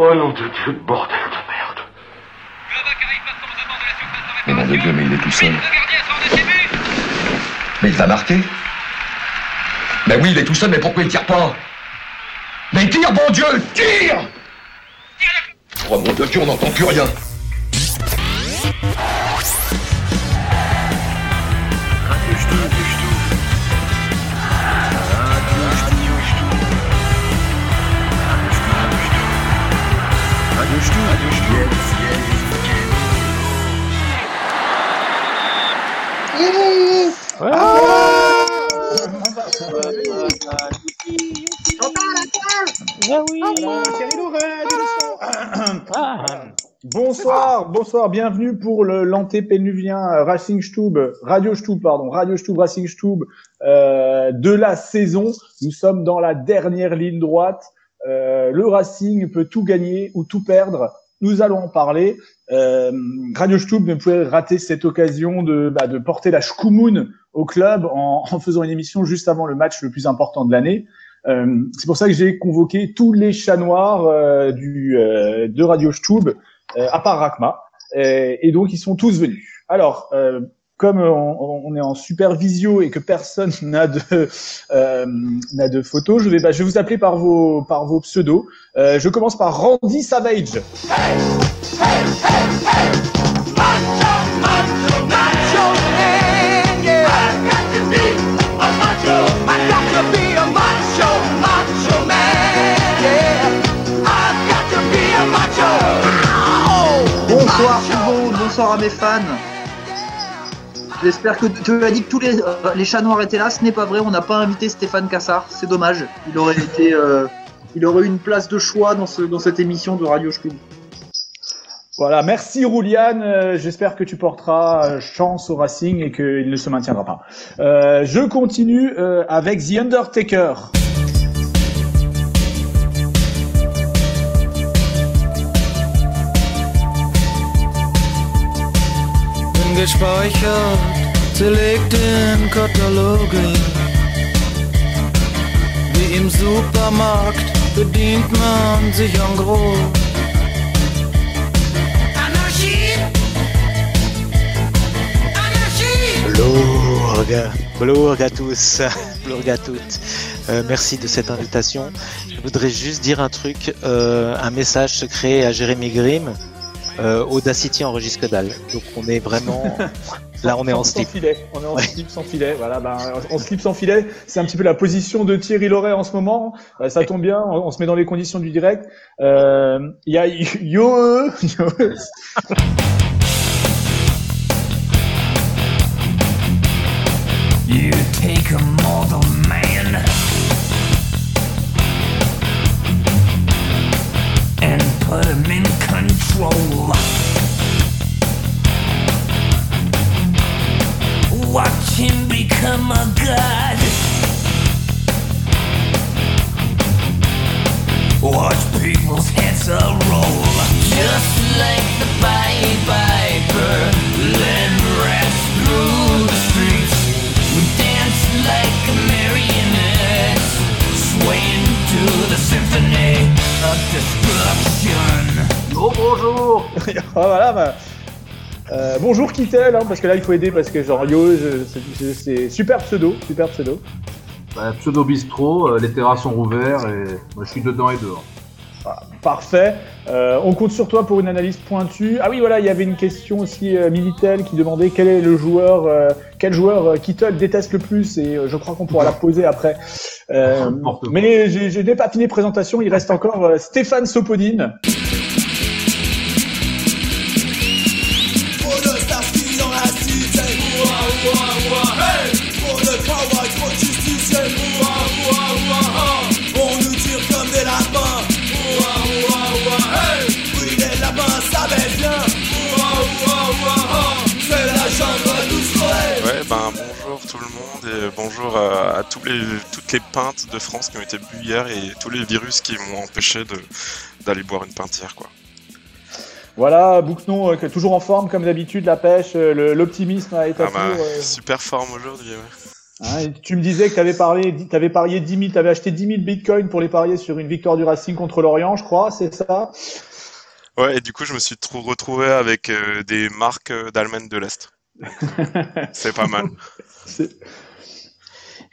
Oh nom de Dieu, bordel de merde. Mais mon Dieu, mais il est tout seul. Mais il va marquer. Mais oui, il est tout seul, mais pourquoi il tire pas? Mais tire, bon Dieu, tire Oh mon Dieu, on n'entend plus rien. Bonsoir, bonsoir, bienvenue pour l'antépénuvien Racing Stube, Radio Stube, pardon, Radio Stube, Racing Stube euh, de la saison. Nous sommes dans la dernière ligne droite. Euh, le Racing peut tout gagner ou tout perdre. Nous allons en parler. Euh, Radio Stube ne pouvait rater cette occasion de, bah, de porter la Shkumun au club en, en, faisant une émission juste avant le match le plus important de l'année. Euh, c'est pour ça que j'ai convoqué tous les chats noirs euh, du, euh, de Radio Stube, à part Rakma. et donc, ils sont tous venus. Alors, comme on, on, est en supervisio et que personne n'a de euh, n'a de photos, je vais bah, je vais vous appeler par vos par vos pseudos. Euh, je commence par Randy Savage. Bonsoir tout bonsoir à mes fans. J'espère que tu as dit que tous les, euh, les chats noirs étaient là. Ce n'est pas vrai. On n'a pas invité Stéphane Cassard. C'est dommage. Il aurait été, euh, il aurait eu une place de choix dans, ce, dans cette émission de Radio Schkub. Voilà, merci Rouliane. Euh, J'espère que tu porteras chance au Racing et qu'il ne se maintiendra pas. Je continue avec The Undertaker. Gespeichert, zerlegt in Kataloge. Wie im Supermarkt bedient man sich an Gros. Anarchie! Anarchie! Blurg, blurg à tous, blurg à toutes. Euh, merci de cette invitation. Je voudrais juste dire un truc, euh, un message secret à Jérémy Grimm. Euh, Audacity enregistre que dalle. Donc on est vraiment là, on est en slip. Sans filet. On est en ouais. slip sans filet. Voilà, ben, en slip sans filet, c'est un petit peu la position de Thierry Loret en ce moment. Euh, ça tombe bien, on, on, se met dans les conditions du direct. Il euh, y a yo. Oh bonjour Voilà, bah, euh, bonjour Kittel, hein, parce que là il faut aider parce que genre yo, c'est super pseudo, super pseudo. Bah, pseudo bistrot, euh, les terrasses sont rouverts et moi je suis dedans et dehors. Parfait. Euh, on compte sur toi pour une analyse pointue. Ah oui, voilà, il y avait une question aussi euh, Minitel qui demandait quel est le joueur, euh, quel joueur Kittel déteste le plus et je crois qu'on pourra la poser après. mais je n'ai pas fini présentation, il reste encore Stéphane Sopodine. Tout le monde et bonjour à, à tous les, toutes les pintes de France qui ont été bues hier et tous les virus qui m'ont empêché d'aller boire une pinte hier. Quoi. Voilà, Bouquenon, euh, toujours en forme comme d'habitude, la pêche, euh, l'optimisme a été ah bah, euh... Super forme aujourd'hui, ouais. Hein, tu me disais que tu avais, parlé, avais parié 10 000, tu avais acheté 10 000 bitcoins pour les parier sur une victoire du Racing contre l'Orient, je crois, c'est ça? Ouais, et du coup, je me suis trou- retrouvé avec euh, des marques euh, d'Allemagne de l'Est. C'est pas mal. C'est-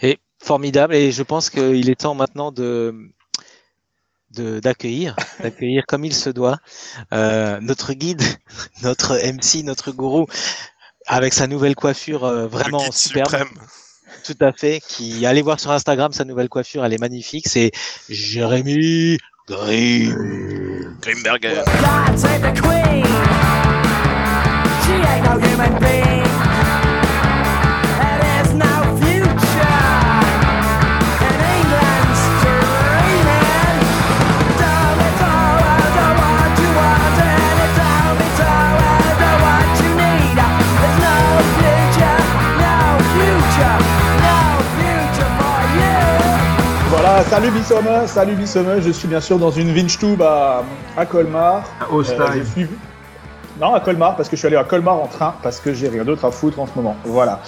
Et formidable. Et je pense qu'il est temps maintenant de d'accueillir, d'accueillir comme il se doit euh, notre guide, notre MC, notre gourou, avec sa nouvelle coiffure euh, vraiment superbe. suprême. Tout à fait. Qui allez voir sur Instagram sa nouvelle coiffure, elle est magnifique. C'est Jérémy Grimm. Grimberger. God salut Bissome, salut Bissome, je suis bien sûr dans une Vinchtube à, à Colmar. À Ostheim. Euh, je suis- Non, à Colmar, parce que je suis allé à Colmar en train, parce que j'ai rien d'autre à foutre en ce moment. Voilà.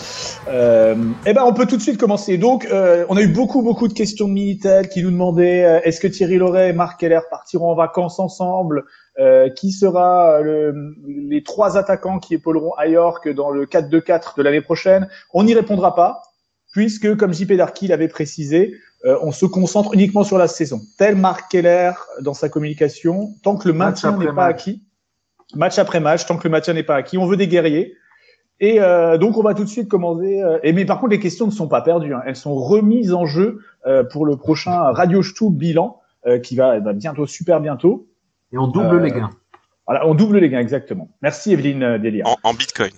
Euh, eh ben, on peut tout de suite commencer. Donc, euh, on a eu beaucoup, beaucoup de questions de Minitel qui nous demandaient euh, est-ce que Thierry Loret et Marc Keller partiront en vacances ensemble? Euh, Qui sera le- les trois attaquants qui épauleront à York dans le 4-2-4 de l'année prochaine? On n'y répondra pas, puisque, comme JP Darky l'avait précisé, euh, on se concentre uniquement sur la saison. Tel Marc Keller dans sa communication, tant que le Match maintien n'est pas acquis, match après match, tant que le maintien n'est pas acquis, on veut des guerriers. Et euh, donc on va tout de suite commencer. euh, et mais par contre les questions ne sont pas perdues, hein. elles sont remises en jeu euh, pour le prochain Radio Stub bilan euh, qui va, va bientôt, super bientôt. Et on double Euh, les gains. Voilà, on double les gains exactement. Merci Evelyne Delia. En, en bitcoin.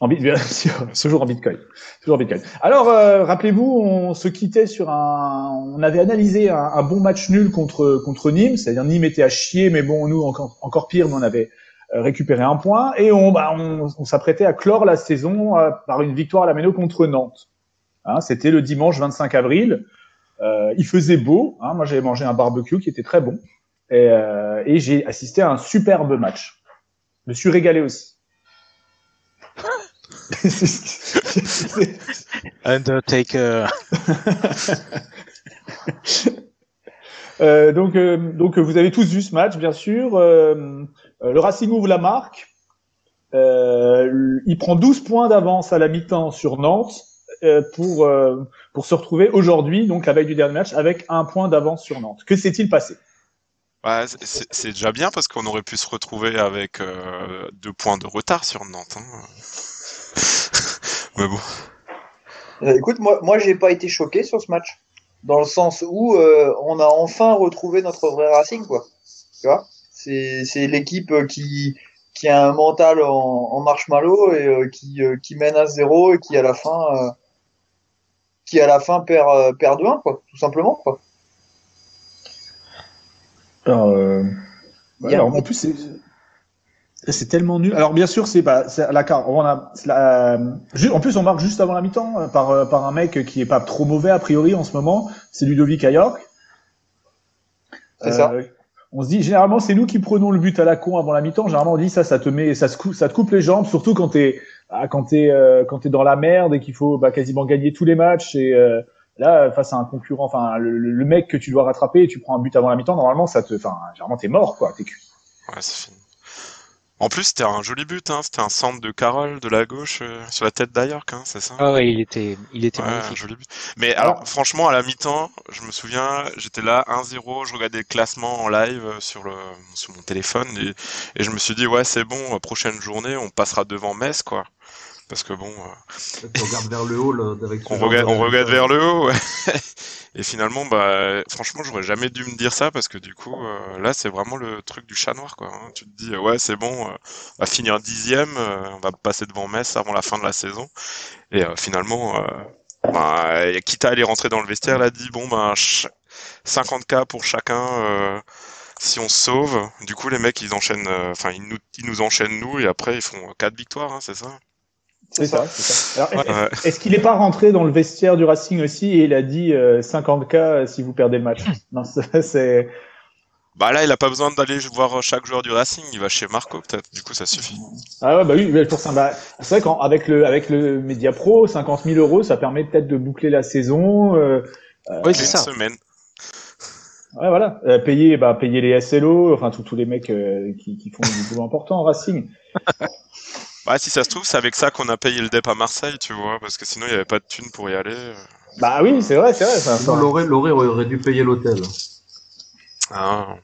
En bit, bien sûr, toujours en Bitcoin, toujours en Bitcoin. Alors, euh, rappelez-vous, on se quittait sur un, on avait analysé un, un bon match nul contre contre Nîmes, c'est-à-dire Nîmes était à chier, mais bon, nous encore encore pire, mais on avait euh, récupéré un point et on bah, on, on s'apprêtait à clore la saison euh, par une victoire à la Méno contre Nantes. Hein, C'était le dimanche 25 avril. Euh, il faisait beau. Hein, moi, j'avais mangé un barbecue qui était très bon et, euh, et j'ai assisté à un superbe match. Je me suis régalé aussi. Undertaker. Euh, donc, euh, donc, vous avez tous vu ce match, bien sûr. Euh, euh, le Racing ouvre la marque. Euh, il prend 12 points d'avance à la mi-temps sur Nantes euh, pour euh, pour se retrouver aujourd'hui, donc la veille du dernier match, avec un point d'avance sur Nantes. Que s'est-il passé? Ouais, c'est- déjà bien parce qu'on aurait pu se retrouver avec euh, deux points de retard sur Nantes. hein. Mais bon. Écoute, moi, moi j'ai pas été choqué sur ce match. Dans le sens où euh, on a enfin retrouvé notre vrai Racing, quoi. Tu vois? C'est c'est l'équipe qui, qui a un mental en, en marshmallow et euh, qui, euh, qui mène à zéro et qui à la fin, qui à la fin perd, perd 2-1, quoi. Tout simplement, quoi. Alors, alors, en plus, c'est tellement nul. Alors bien sûr, c'est pas c'est la carte. On a la- euh, en plus on marque juste avant la mi-temps euh, par euh, par un mec qui est pas trop mauvais a priori en ce moment. C'est Ludovic à York. C'est ça. On se dit généralement c'est nous qui prenons le but à la con avant la mi-temps. Généralement on dit ça, ça te met, ça, se cou- ça te coupe les jambes, surtout quand t'es ah, quand t'es euh, quand t'es dans la merde et qu'il faut bah, quasiment gagner tous les matchs et euh, là face à un concurrent, enfin le, le- le mec que tu dois rattraper, et tu prends un but avant la mi-temps. Normalement ça te, enfin généralement t'es mort quoi, t'es cuit. Ouais, c'est fini. En plus, c'était un joli but, hein. C'était un centre de Carole de la gauche euh, sur la tête d'Ayork, hein, c'est ça? Ah ouais, il était, il était Ouais, un joli but. Mais alors, franchement, à la mi-temps, je me souviens, j'étais là 1-0, je regardais le classement en live euh, sur le sur mon téléphone et, et je me suis dit ouais, c'est bon, prochaine journée, on passera devant Metz quoi. Parce que bon, euh, Tu regardes vers le haut là, avec on regarde, de on regarde vers le haut. ouais. Et finalement, bah, franchement, j'aurais jamais dû me dire ça parce que du coup, euh, là, c'est vraiment le truc du chat noir, quoi. hein. Tu te dis, euh, ouais, c'est bon, euh, on va finir dixième, euh, on va passer devant Metz avant la fin de la saison. Et euh, finalement, euh, bah, quitte à aller rentrer dans le vestiaire, elle a dit, bon, ben, ch- 50K pour chacun. euh, si on se sauve, du coup les mecs ils enchaînent, euh, enfin ils nous, ils nous enchaînent nous et après ils font quatre victoires, hein, c'est ça? C'est ça, c'est ça. Alors, est- Ouais. Est-ce qu'il n'est pas rentré dans le vestiaire du Racing aussi et il a dit euh, 50K si vous perdez le match? Non, c'est. Bah là, il a pas besoin d'aller voir chaque joueur du Racing, il va chez Marco peut-être, du coup ça suffit. Ah ouais, bah oui, pour ça, bah, c'est vrai qu'avec le, avec le Media Pro, 50 000 euros, ça permet peut-être de boucler la saison. Euh, Oui, Une c'est ça. semaine. ouais, voilà. Euh, payer, bah, payer les SLO, enfin, tous tous les mecs euh, qui, qui font du boulot important en Racing. Bah si ça se trouve, c'est avec ça qu'on a payé le DEP à Marseille, tu vois, parce que sinon il y avait pas de thunes pour y aller. Bah oui, c'est vrai, c'est vrai. ça- aurait dû payer l'hôtel. Ah.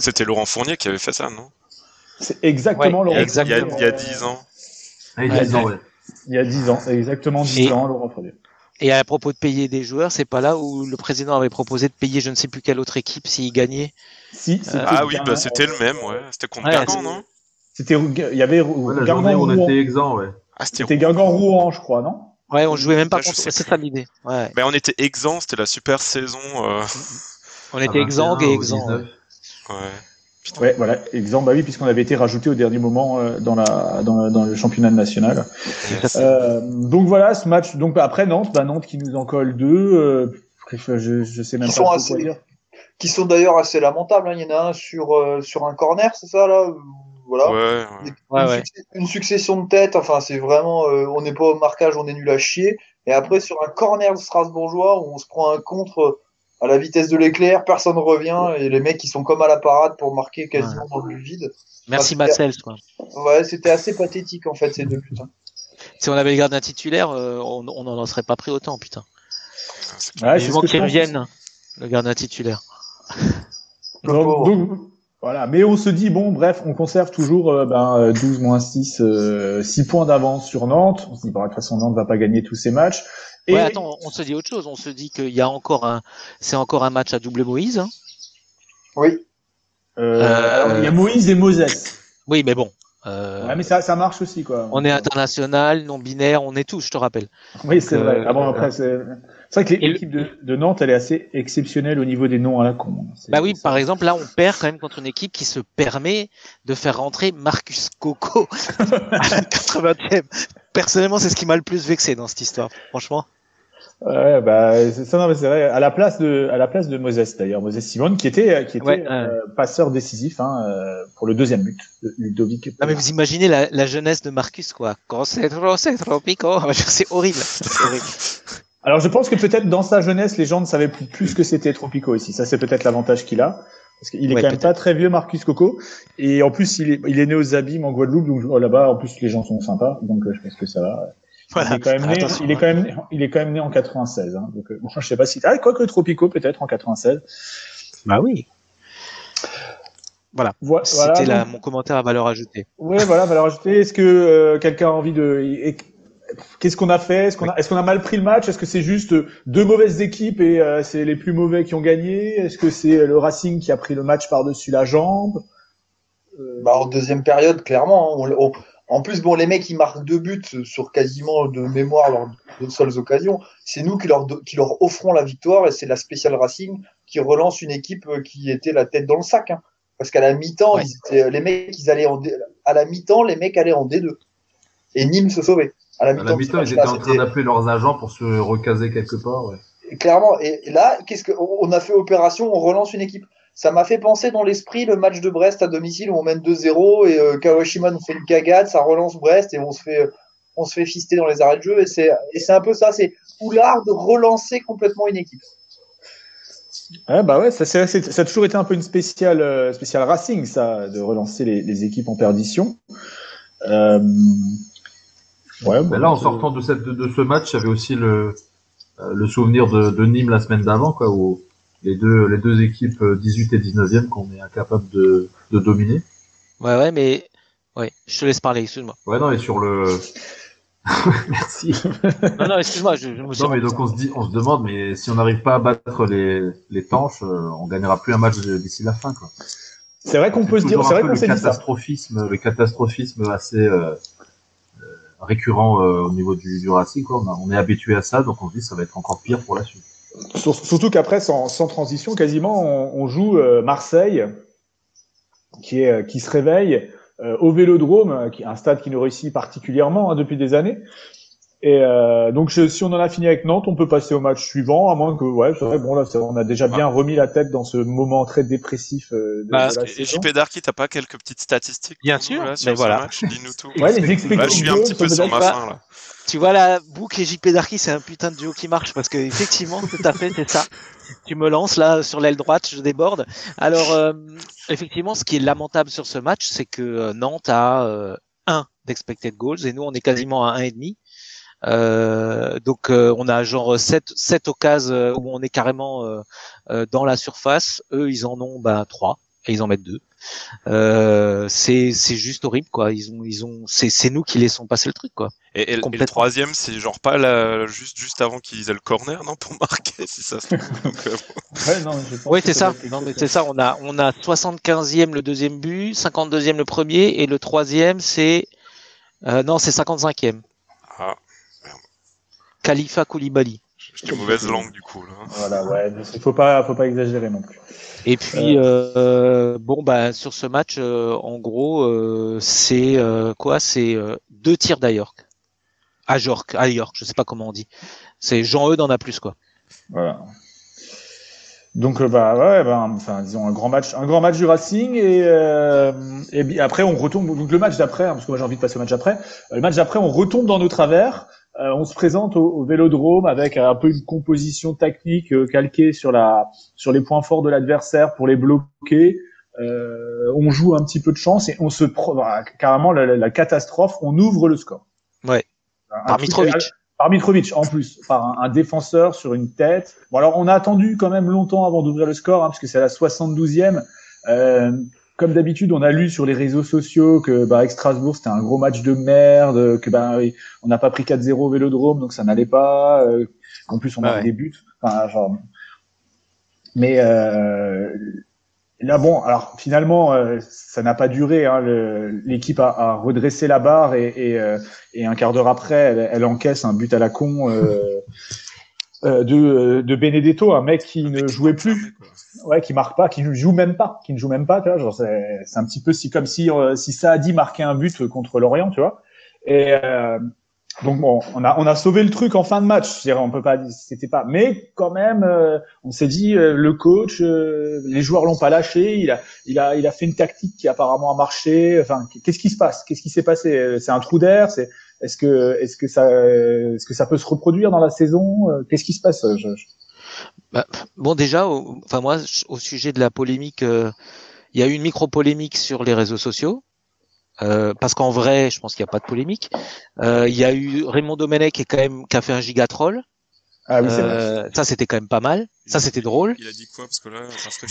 C'était Laurent Fournier qui avait fait ça, non? C'est exactement Ouais, Laurent. il y, a, exactement. il y a 10 ans. Ah, il ouais. Y a 10 ans, exactement 10 Et- ans, Laurent Fournier. Et à propos de payer des joueurs, c'est pas là où le président avait proposé de payer je ne sais plus quelle autre équipe s'il gagnait? Si, Ah oui, bah c'était le même, ouais. C'était contre Ouais, non? C'était, il y avait Ouais, Guingamp on Rouen. était exempt, ouais. Ah, c'était Guingamp Rouen, je crois, non? Ouais, on jouait même pas Ah, je contre. sais C'est ça l'idée. Ouais. Ben, on était exempt, c'était la super saison. euh, On était exempt 21 et exempt. 19. Ouais. Putain. Ouais, voilà, exemple, bah oui, puisqu'on avait été rajouté au dernier moment euh, dans la dans, dans le championnat national. Euh, donc voilà, ce match. Donc bah, après Nantes, bah Nantes qui nous en colle deux. Euh, je, je sais même Ils pas sont assez- quoi dire. Qui sont d'ailleurs assez lamentables. hein. Il y en a un sur, euh, sur un corner, c'est ça là Voilà. Ouais, ouais. Ouais, une, ouais. succès- une succession de têtes, enfin c'est vraiment, euh, on n'est pas au marquage, on est nul à chier. Et après sur un corner strasbourgeois où on se prend un contre à la vitesse de l'éclair, personne revient et les mecs ils sont comme à la parade pour marquer quasiment dans le vide. Merci Matsels, quoi. Ouais, c'était assez pathétique en fait ces deux buts. hein. Si on avait le gardien titulaire, euh, on on n'en serait pas pris autant, putain. Ouais, c'est ce faut que je qu'il pense. revienne, le gardien titulaire. Donc, donc, voilà, mais on se dit bon, bref, on conserve toujours euh, ben, euh, 12 moins 6, euh, 6 points d'avance sur Nantes. On se dit bon, de toute façon Nantes va pas gagner tous ses matchs. Et Ouais, attends, on se dit autre chose. On se dit qu'il y a encore un, c'est encore un match à double Moïse. hein? Oui. euh, Euh, alors, il y a Moïse et Moses. Oui, mais bon. Euh, Ouais, mais ça, ça marche aussi quoi. on est international, non binaire, on est tous, je te rappelle. Oui, c'est vrai. euh, Ah bon, après, c'est c'est vrai que l'équipe de, de Nantes, elle est assez exceptionnelle au niveau des noms à la con. C'est- Bah oui, par exemple, là, on perd quand même contre une équipe qui se permet de faire rentrer Marcus Coco à la 80e. Personnellement, c'est ce qui m'a le plus vexé dans cette histoire, franchement. Ouais, bah, c'est ça, non, mais c'est vrai. À la place de, à la place de Moses, d'ailleurs, Moses Simon, qui était, qui était Ouais, euh, passeur décisif hein, euh, pour le deuxième but de Ludovic. Non, mais vous imaginez la, la jeunesse de Marcus, quoi. Quand c'est trop, c'est trop pico. C'est horrible. C'est horrible. Alors, je pense que peut-être dans sa jeunesse, les gens ne savaient plus, plus que c'était Tropico ici. Ça, c'est peut-être l'avantage qu'il a. Parce qu'il est Ouais, quand même pas très vieux, Marcus Coco. Et en plus, il est, il est né aux Abîmes en Guadeloupe. Donc, oh, là-bas, en plus, les gens sont sympas. Donc, euh, je pense que ça va. Voilà. Il est quand même né, il est quand même, né- il est quand même né en 96. Hein. Donc, euh, bon, je sais pas si, ah, quoi que Tropico, peut-être en 96. Bah oui. Voilà. Voi- C'était voilà, mon commentaire à valeur ajoutée. Ouais, voilà, valeur ajoutée. Est-ce que euh, quelqu'un a envie de Qu'est-ce qu'on a fait? Est-ce qu'on a, est-ce qu'on a mal pris le match? Est-ce que c'est juste deux mauvaises équipes et euh, c'est les plus mauvais qui ont gagné? Est-ce que c'est le Racing qui a pris le match par-dessus la jambe? Euh, Bah, en deuxième période, clairement. hein, on- on- en plus, bon, les mecs, ils marquent deux buts sur quasiment de mémoire leurs deux seules occasions. C'est nous qui leur, do- qui leur offrons la victoire et c'est la spéciale Racing qui relance une équipe euh, qui était la tête dans le sac. hein. Parce qu'à la mi-temps, Ouais. étaient- les mecs, ils allaient en D- à la mi-temps, les mecs allaient en D2. Et Nîmes se sauvait. À la mi-temps, ils étaient en train d'appeler leurs agents pour se recaser quelque part. Ouais. clairement. Et là, qu'est-ce que on a fait opération, on relance une équipe. Ça m'a fait penser dans l'esprit le match de Brest à domicile où on mène 2-0 et euh, Kawashima nous fait une cagade, ça relance Brest et on se fait on se fait fister dans les arrêts de jeu et c'est et c'est un peu ça, c'est ou l'art de relancer complètement une équipe. Ouais, bah ouais, ça, c'est- c'est- ça a toujours été un peu une spéciale, euh, spéciale Racing, ça, de relancer les, les équipes en perdition. Euh... Ouais, bon, là, en sortant de, cette, de, de ce match, j'avais aussi le, euh, le souvenir de, de Nîmes la semaine d'avant, quoi, où les deux, les deux équipes euh, 18 et 19e qu'on est incapable de, de dominer. Ouais, ouais, mais ouais, je te laisse parler, excuse-moi. Ouais, non, et sur le. Merci. Non, non, excuse-moi, je, je me suis. Non, mais donc on se dit, on se demande, mais si on n'arrive pas à battre les, les tanches, euh, on gagnera plus un match d'ici la fin, quoi. C'est vrai qu'on peut se dire, c'est vrai qu'on s'est dit ça. catastrophisme, le catastrophisme assez euh, euh, récurrent euh, au niveau du, du Racing, quoi. On, a- on est habitué à ça, donc on se dit ça va être encore pire pour la suite. Sur- Surtout qu'après, sans, sans transition, quasiment, on, on joue euh, Marseille, qui, est, qui se réveille euh, au Vélodrome, euh, qui est un stade qui nous réussit particulièrement hein, depuis des années. Et euh, donc je- si on en a fini avec Nantes, on peut passer au match suivant, à moins que ouais, c'est vrai, bon là, on a déjà bien remis la tête dans ce moment très dépressif euh, de, Bah, de la Et saison. JP Darky, t'as pas quelques petites statistiques Bien pour nous, sûr, là, mais voilà. match? Dis-nous tout. Ouais, les Là, je suis un petit peu sur ma faim là. Tu vois la boucle et JP Darky, c'est un putain de duo qui marche parce que effectivement, tout à fait, c'est ça. Tu me lances là sur l'aile droite, je déborde. Alors euh, effectivement, ce qui est lamentable sur ce match, c'est que euh, Nantes a euh, un d'expected goals et nous on est quasiment à un et demi. Euh, donc euh, on a genre 7 sept occasions euh, où on est carrément dans la surface. Eux ils en ont ben trois et ils en mettent deux. Euh, c'est c'est juste horrible quoi. Ils ont ils ont c'est c'est nous qui laissons passer le truc quoi. Et, et le- et le Complètement. troisième, c'est genre pas la, juste, juste avant qu'ils aient le corner, non, pour marquer, si ça se Ouais, non, Oui, c'est ça. Non, mais c'est ça. On a, on a 75e le deuxième but, 52e le premier, et le troisième, c'est, euh, non, c'est 55e. ah, Khalifa Koulibaly. J'étais mauvaise langue du coup. Là. Voilà, ouais, il faut pas, faut pas exagérer non plus. Et puis, euh, bon, bah, sur ce match, euh, en gros, euh, c'est euh, quoi? C'est euh, deux tirs d'Ayork. À York, à York, je sais pas comment on dit. C'est Jean Eudes en a plus, quoi. Voilà. Donc euh, bah ouais, ben, enfin disons un grand match, un grand match du Racing et euh, et après on retombe donc le match d'après hein, parce que moi j'ai envie de passer au match d'après. Euh, le match d'après on retombe dans nos travers. Euh, on se présente au, au Vélodrome avec un peu une composition technique euh, calquée sur la sur les points forts de l'adversaire pour les bloquer. Euh, on joue un petit peu de chance et on se voilà, carrément la, la- la catastrophe. On ouvre le score. Ouais. Un Par Mitrovic. par Mitrovic en plus, par un, un défenseur sur une tête. Bon alors on a attendu quand même longtemps avant d'ouvrir le score, hein, parce que c'est à la 72e. Euh, comme d'habitude, on a lu sur les réseaux sociaux que bah, avec Strasbourg c'était un gros match de merde, que bah, on n'a pas pris 4-0 au Vélodrome, donc ça n'allait pas. Euh, en plus on Ah ouais. des buts. Enfin, genre... Mais euh, là bon, alors finalement euh, ça n'a pas duré. Hein, L'équipe a, a redressé la barre et, et, euh, et un quart d'heure après, elle, elle encaisse un but à la con euh, euh, de, de Benedetto, un mec qui ne jouait plus, ouais, qui marque pas, qui ne joue même pas, qui ne joue même pas. Tu vois, genre c'est, c'est un petit peu si comme si euh, si Saadi marquait un but contre l'Orient, tu vois. Et euh, donc bon, on a on a sauvé le truc en fin de match. Je on peut pas, dire- c'était pas, mais quand même, euh, on s'est dit euh, le coach, euh, les joueurs l'ont pas lâché. Il a il a il a fait une tactique qui apparemment a marché. Enfin, qu'est-ce qui se passe? Qu'est-ce qui s'est passé? C'est un trou d'air C'est est-ce que est-ce que ça est-ce que ça peut se reproduire dans la saison? Euh, Qu'est-ce qui se passe Je- je- Bah, bon, déjà, au, enfin moi, au sujet de la polémique, euh, il y a eu une micro polémique sur les réseaux sociaux. Euh, parce qu'en vrai, je pense qu'il n'y a pas de polémique. Euh, Il y a eu Raymond Domenech qui, est quand même, qui a fait un gigatroll. Ah oui, c'est vrai. Euh, ça, c'était quand même pas mal. Ça, c'était drôle. Il a dit quoi? Parce que là,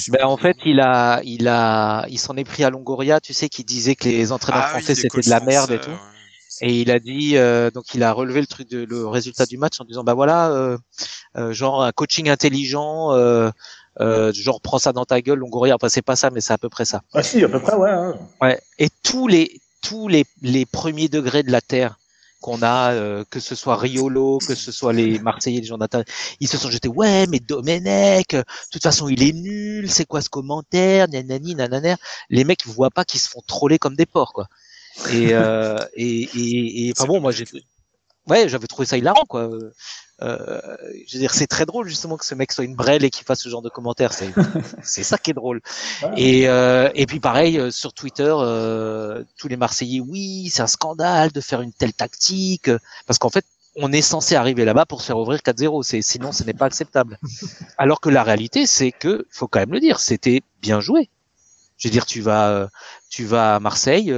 Ben, en fait, il a, il a, il s'en est pris à Longoria, tu sais, qui disait que les entraîneurs Ah français c'était de la merde et tout. ouais. Et il a dit, euh, donc il a relevé le truc de le résultat du match en disant, bah voilà, euh, euh, genre un coaching intelligent, euh, euh, genre prends ça dans ta gueule, Longoria. Enfin c'est pas ça, mais c'est à peu près ça. Ah si, à peu près, ouais. hein. Ouais. Et tous les tous les les premiers degrés de la terre qu'on a, euh, que ce soit Riolo, que ce soit les Marseillais, les gens d'Inter, ils se sont jetés, ouais, mais Domenech, de toute façon, il est nul, c'est quoi ce commentaire, nanani, nanana. Les mecs voient pas qu'ils se font troller comme des porcs, quoi. Et, euh, et, et, et, enfin bon, moi, j'ai, ouais, j'avais trouvé ça hilarant, quoi. Euh, je veux dire, c'est très drôle, justement, que ce mec soit une brêle et qu'il fasse ce genre de commentaires. C'est, c'est ça qui est drôle. Ouais. Et, euh, et puis pareil euh, sur Twitter, euh, tous les Marseillais, oui, c'est un scandale de faire une telle tactique, euh, parce qu'en fait, on est censé arriver là-bas pour se faire ouvrir 4-0. C'est sinon, ce n'est pas acceptable. Alors que la réalité, c'est que, faut quand même le dire, c'était bien joué. Je veux dire, tu vas, euh, tu vas à Marseille,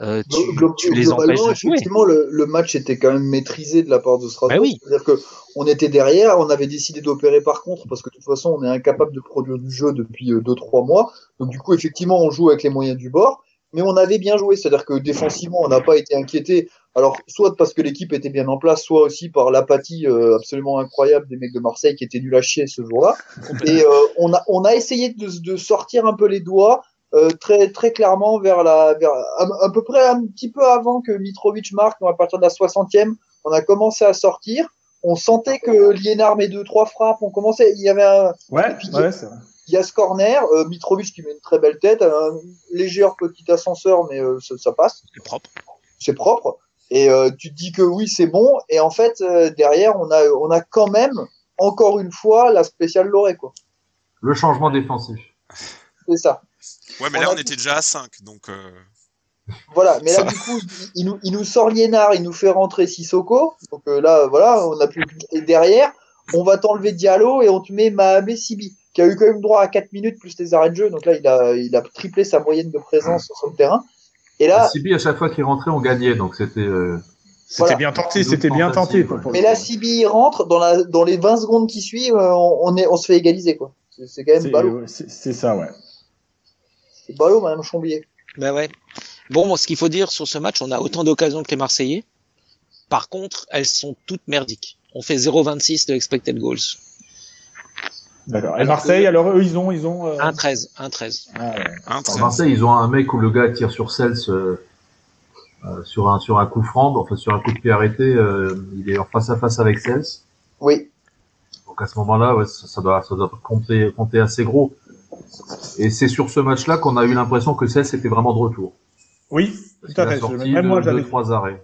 euh, euh, tu, Glo- tu les empêches globalement, de jouer. effectivement, le, le match était quand même maîtrisé de la part de Strasbourg. Bah oui. C'est-à-dire que on était derrière, on avait décidé d'opérer par contre, parce que de toute façon, on est incapable de produire du jeu depuis 2-3 mois. Donc du coup, effectivement, on joue avec les moyens du bord. Mais on avait bien joué, c'est-à-dire que défensivement, on n'a pas été inquiété. Alors, soit parce que l'équipe était bien en place, soit aussi par l'apathie euh, absolument incroyable des mecs de Marseille qui étaient nuls à chier ce jour-là. Et euh, on, a, on a essayé de, de sortir un peu les doigts euh, très très clairement vers la vers à, à peu près un petit peu avant que Mitrovic marque, donc à partir de la 60e, on a commencé à sortir. On sentait que Liénard met deux trois frappes. On commençait, il y avait un, Ouais, puis, ouais, c'est vrai. il y a ce corner, euh, Mitrovic qui met une très belle tête, un léger petit ascenseur, mais euh, ça, ça passe, C'est propre. c'est propre. Et euh, tu te dis que oui, c'est bon. Et en fait, euh, derrière, on a, on a quand même, encore une fois, la spéciale Loré, quoi. Le changement défensif. C'est ça. Ouais, mais On là, on était déjà à 5, donc... euh, Voilà. Mais là, Ça- du coup, il nous, il nous sort Liénard, il nous fait rentrer Sissoko. Donc euh, là, voilà, on a plus. Et derrière, on va t'enlever Diallo et on te met Mahamé Sibi, qui a eu quand même droit à 4 minutes plus les arrêts de jeu. Donc là, il a, il a triplé sa moyenne de présence sur le terrain. Et là, Sibi, à chaque fois qu'il rentrait, on gagnait, donc c'était. euh, C'était Voilà. bien tenté, c'était bien tenté. quoi, mais là. Sibi il rentre dans la, dans les 20 secondes qui suivent, on, on est, on se fait égaliser, quoi. C'est quand même ballot. c'est ça, ouais. C'est ballot, Madame Chambier. Ben ouais. Bon, ce qu'il faut dire sur ce match, on a autant d'occasions que les Marseillais. Par contre, elles sont toutes merdiques. On fait 0,26 de expected goals. D'accord. Et Marseille, alors eux, ils ont, ils ont. euh, 1,13. 1,13. ah, ouais. Marseille, ils ont un mec où le gars tire sur Cels euh, euh, sur un sur un coup franc, enfin sur un coup de pied arrêté, euh, il est en face à face avec Cels. Oui. Donc à ce moment-là, ouais, ça, ça doit ça doit compter compter assez gros. Et c'est sur ce match-là qu'on a eu l'impression que Cels était vraiment de retour. Oui, Parce tout à fait. sorti Même moi, deux, j'avais. trois arrêts.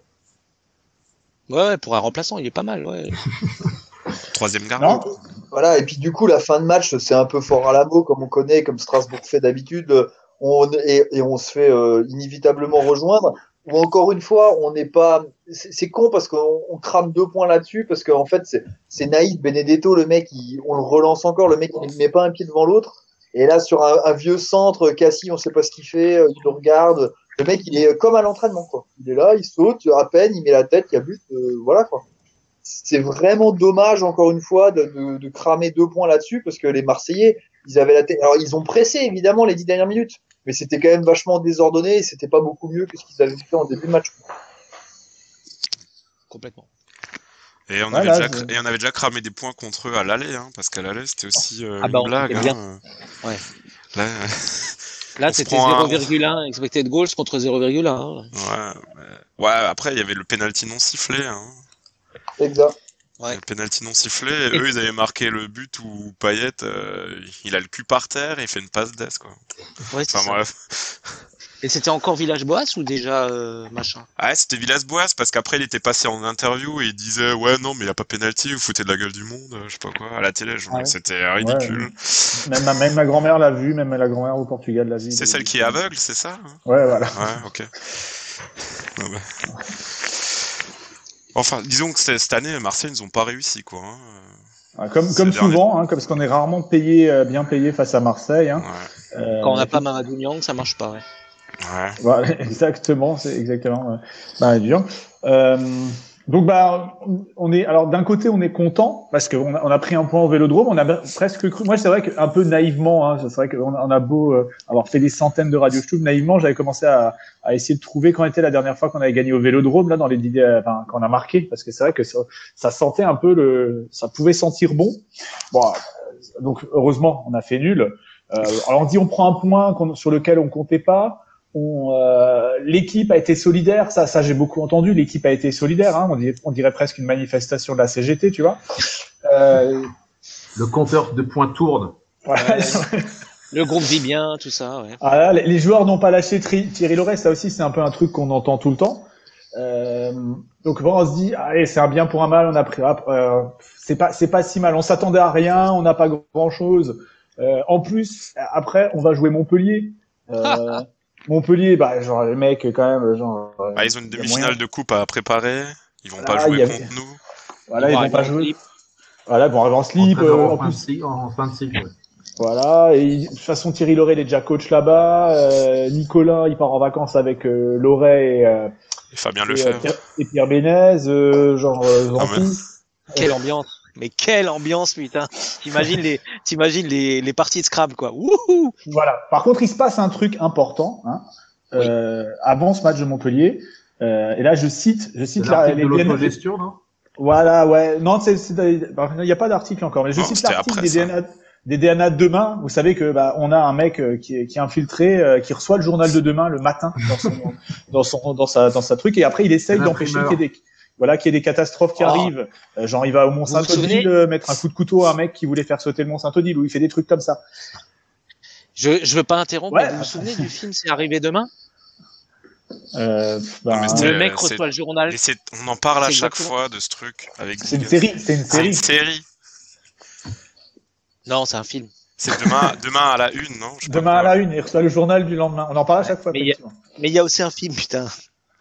Ouais, ouais, pour un remplaçant, il est pas mal. Ouais. Troisième gardien. Non, Voilà, et puis du coup, la fin de match, c'est un peu fort à la mot, comme on connaît, comme Strasbourg fait d'habitude, on, et, et on se fait euh, inévitablement rejoindre. Ou encore une fois, on n'est pas. C'est con parce qu'on on crame deux points là-dessus, parce qu'en fait, c'est- c'est naïf. Benedetto, le mec, il- on le relance encore, le mec, il ne met pas un pied devant l'autre. Et là, sur un, vieux centre, Cassie, on sait pas ce qu'il fait, euh, il le regarde. Le mec, il est comme à l'entraînement, quoi. Il est là, il saute, à peine, il met la tête, il y a but, euh, voilà, quoi c'est vraiment dommage encore une fois de, de, de cramer deux points là-dessus parce que les Marseillais ils avaient la tête alors ils ont pressé évidemment les dix dernières minutes mais c'était quand même vachement désordonné et c'était pas beaucoup mieux que ce qu'ils avaient fait en début de match Complètement. Et on, avait déjà, je- et on avait déjà cramé des points contre eux à l'aller, hein, parce qu'à l'aller, c'était aussi euh, Ah bah, une blague. hein. Ouais. Là, Là, c'était prend un- 0,1 expected goals contre 0,1. hein. ouais, mais- ouais, après, il y avait le penalty non sifflé. Hein. exact Ouais. Le penalty non sifflé. Et eux, ils avaient marqué le but où Payet, euh, il a le cul par terre et il fait une passe d'ess, quoi. Ouais, Enfin, bref. Et c'était encore Village Boas ou déjà euh, machin? Ah, c'était Villas-Boas, parce qu'après, il était passé en interview et il disait, ouais, non, mais il n'y a pas penalty, vous foutez de la gueule du monde, je sais pas quoi, à la télé. je- Ouais. C'était ridicule. même ma, même ma grand-mère l'a vu, même la grand-mère au Portugal l'a vu. C'est celle qui est aveugle, c'est ça hein? Ouais, voilà. Ouais, ok. Ouais, bah. Enfin, disons que cette année, Marseille, ils n'ont pas réussi, quoi. hein. Ouais, Comme, dernier. souvent, hein, comme parce qu'on est rarement payé, euh, bien payé face à Marseille. Hein. Ouais, Euh, Quand on n'a pas Mamadou Niang, ça marche pas. Ouais. Ouais. Voilà, exactement, c'est exactement. euh, bah, dur. Euh, donc bah, on est alors d'un côté on est content parce qu'on a, on a pris un point au Vélodrome, on a presque cru. Moi c'est vrai qu'un peu naïvement, hein, c'est vrai qu'on on a beau euh, avoir fait des centaines de radio Stub, naïvement j'avais commencé à, à essayer de trouver quand était la dernière fois qu'on avait gagné au Vélodrome là dans les euh, enfin, quand on a marqué parce que c'est vrai que ça, sentait un peu le, ça pouvait sentir bon. Bon, euh, donc heureusement on a fait nul. Euh, alors on dit on prend un point qu'on- sur lequel on comptait pas euh, l'équipe a été solidaire, ça, ça j'ai beaucoup entendu. L'équipe a été solidaire, hein, on, dirait, on dirait presque une manifestation de la CGT, tu vois. Euh, Le compteur de points tourne. voilà. Le groupe vit bien, tout ça. Ouais. Ah là, les, les joueurs n'ont pas lâché Tri- Thierry Loret, ça aussi c'est un peu un truc qu'on entend tout le temps. Euh, donc bon, on se dit, allez, c'est un bien pour un mal, on a pris, euh, c'est pas, c'est pas si mal. On s'attendait à rien, on n'a pas grand chose. Euh, en plus, après, on va jouer Montpellier. Euh, Montpellier, bah, genre les mecs quand même, genre. euh, Ah, ils ont une demi-finale de coupe à préparer. Ils vont Voilà, pas jouer avait- contre nous. Voilà, ils va vont pas jouer. slip. Voilà, ils vont arriver en slip. en, euh, en en fin de plus, cycle, en fin de cycle, ouais. voilà. Et de toute façon, Thierry Loret, il est déjà coach là-bas. Euh, Nicolas, il part en vacances avec euh, Loret et, euh, Et Fabien et, euh, Lefebvre. Pierre, et Pierre Bénez, euh, genre euh, Ah, Zanti. mais- Quelle ambiance Mais quelle ambiance, putain T'imagines les, t'imagines les, les parties de Scrabble, quoi. Wouhou Voilà. Par contre, il se passe un truc important hein, euh, avant ce match de Montpellier. Euh, et là, je cite, je cite la, les de DNA l'autogestion, non? Voilà, ouais. Non, c'est, c'est- il n'y a pas d'article encore, mais je Non, cite l'article des. DNA, des DNA de demain. Vous savez que bah, on a un mec euh, qui est, qui est infiltré, euh, qui reçoit le journal de demain le matin dans son, dans son, dans sa, dans sa truc, et après il essaye d'empêcher qu'il y l'imprimeur. ait des, voilà, qu'il y ait des catastrophes qui Oh. arrivent. Euh, genre, il va au Mont Vous vous Saint-Odile souvenez euh, mettre un coup de couteau à un mec qui voulait faire sauter le Mont Saint-Odile, ou il fait des trucs comme ça. je, je veux pas interrompre, Ouais. mais vous vous souvenez du film C'est arrivé demain? Euh, ben, Le mec reçoit le journal. Et on en parle à chaque exactement- fois de ce truc avec c'est une série, c'est une série. une série. Non, c'est un film. C'est demain, demain à la une, non? Je Demain à la une, il reçoit le journal du lendemain. On en parle à chaque fois. Mais il y y a aussi un film, putain.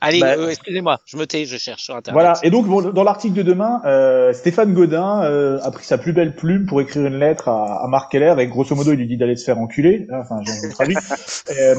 Allez, Bah- euh, excusez-moi, je me tais, je cherche sur internet. Voilà. Et donc, bon, dans l'article de demain, euh, Stéphane Godin euh, a pris sa plus belle plume pour écrire une lettre à, à Marc Keller. Et grosso modo, il lui dit d'aller se faire enculer. Enfin, j'ai traduit. Euh,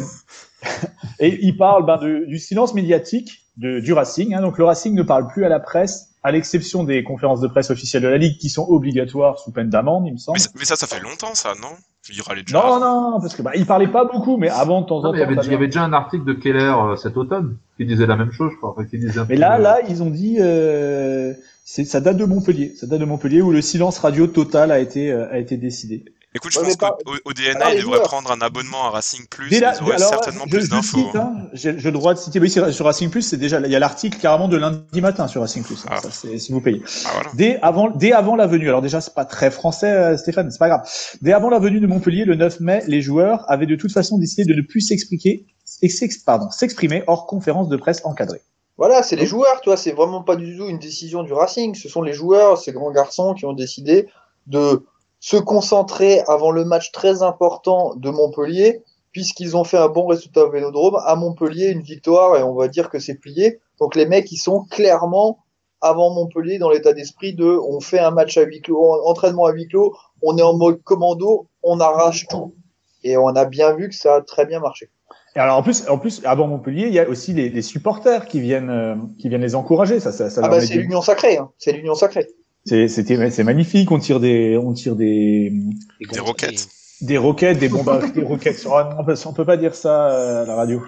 et il parle ben, de- du silence médiatique de, du Racing. Hein. Donc, le Racing ne parle plus à la presse, à l'exception des conférences de presse officielles de la Ligue qui sont obligatoires sous peine d'amende, il me semble. Mais, ça- mais ça, ça fait longtemps, ça, non? Il y aura les Non, non, parce que bah, il parlait pas beaucoup, mais avant de temps en temps. il y avait, t'avais il y avait déjà un article de Keller euh, cet automne qui disait la même chose, je crois. Enfin, qui disait Mais là, là, ils ont dit, euh, c'est, ça date de Montpellier, ça date de Montpellier où le silence radio total a été euh, a été décidé. Écoute, je Ouais, pense qu'au au DNA, devraient joueurs. prendre un abonnement à Racing Plus. Dès la- ils auraient alors, certainement je, plus d'infos. cite, hein, j'ai, j'ai le droit de citer. Oui, sur Racing Plus, c'est déjà, il y a l'article carrément de lundi matin sur Racing Plus. hein, Ah. ça, c'est, si vous payez. Ah, voilà. Dès avant, dès avant la venue. Alors déjà, c'est pas très français, euh, Stéphane, c'est pas grave. Dès avant la venue de Montpellier, le 9 mai, les joueurs avaient de toute façon décidé de ne plus s'expliquer, s'exprimer hors conférence de presse encadrée. Voilà, c'est les joueurs, tu vois, c'est vraiment pas du tout une décision du Racing. Ce sont les joueurs, ces grands garçons qui ont décidé de se concentrer avant le match très important de Montpellier, puisqu'ils ont fait un bon résultat au Vélodrome. À Montpellier, une victoire, et on va dire que c'est plié. Donc les mecs, ils sont clairement avant Montpellier dans l'état d'esprit de on fait un match à huis clos, entraînement à huis clos, on est en mode commando, on arrache tout. Et on a bien vu que ça a très bien marché. Et alors en plus, en plus, avant Montpellier, il y a aussi les, les supporters qui viennent, euh, qui viennent les encourager. Ça, ça, ça Ah bah met c'est l'union sacrée, hein. c'est l'union sacrée. C'est, c'était, c'est magnifique. On tire des, on tire des, Des roquettes. des roquettes, des bombes, des roquettes. Sur, ah on peut, pas dire ça euh, à la radio.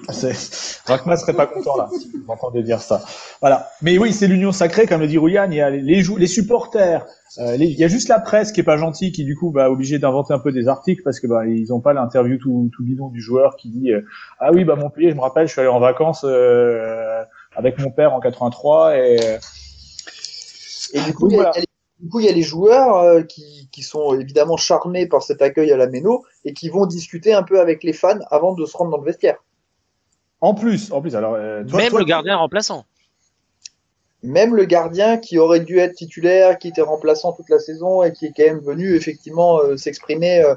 Rakma serait pas content là. Si vous m'entendez dire ça. Voilà. Mais oui, c'est l'union sacrée, comme le dit Roulian. Il y a les, les, supporters. euh, les- il y a juste la presse qui est pas gentille, qui du coup va obligé d'inventer un peu des articles parce que bah ils ont pas l'interview tout, tout bidon du joueur qui dit euh, ah oui bah Montpellier, je me rappelle, je suis allé en vacances euh, avec mon père en 83 et euh, Et du coup, il y a- voilà. il y a les- du coup, il y a les joueurs euh, qui, qui sont évidemment charmés par cet accueil à la Méno et qui vont discuter un peu avec les fans avant de se rendre dans le vestiaire. en plus, en plus alors euh, toi- Même toi- le gardien remplaçant. Même le gardien qui aurait dû être titulaire, qui était remplaçant toute la saison et qui est quand même venu effectivement euh, s'exprimer euh,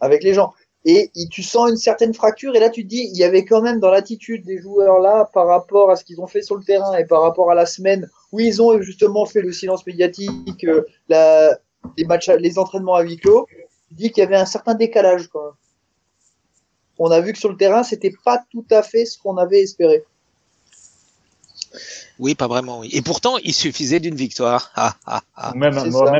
avec les gens. Et, et tu sens une certaine fracture et là tu te dis, il y avait quand même dans l'attitude des joueurs là par rapport à ce qu'ils ont fait sur le terrain et par rapport à la semaine où ils ont justement fait le silence médiatique, euh, la, les matchs, à- les entraînements à huis clos, dis qu'il y avait un certain décalage quand même. On a vu que sur le terrain, c'était pas tout à fait ce qu'on avait espéré. Oui, pas vraiment. Oui. Et pourtant, il suffisait d'une victoire. Ah, ah, ah. même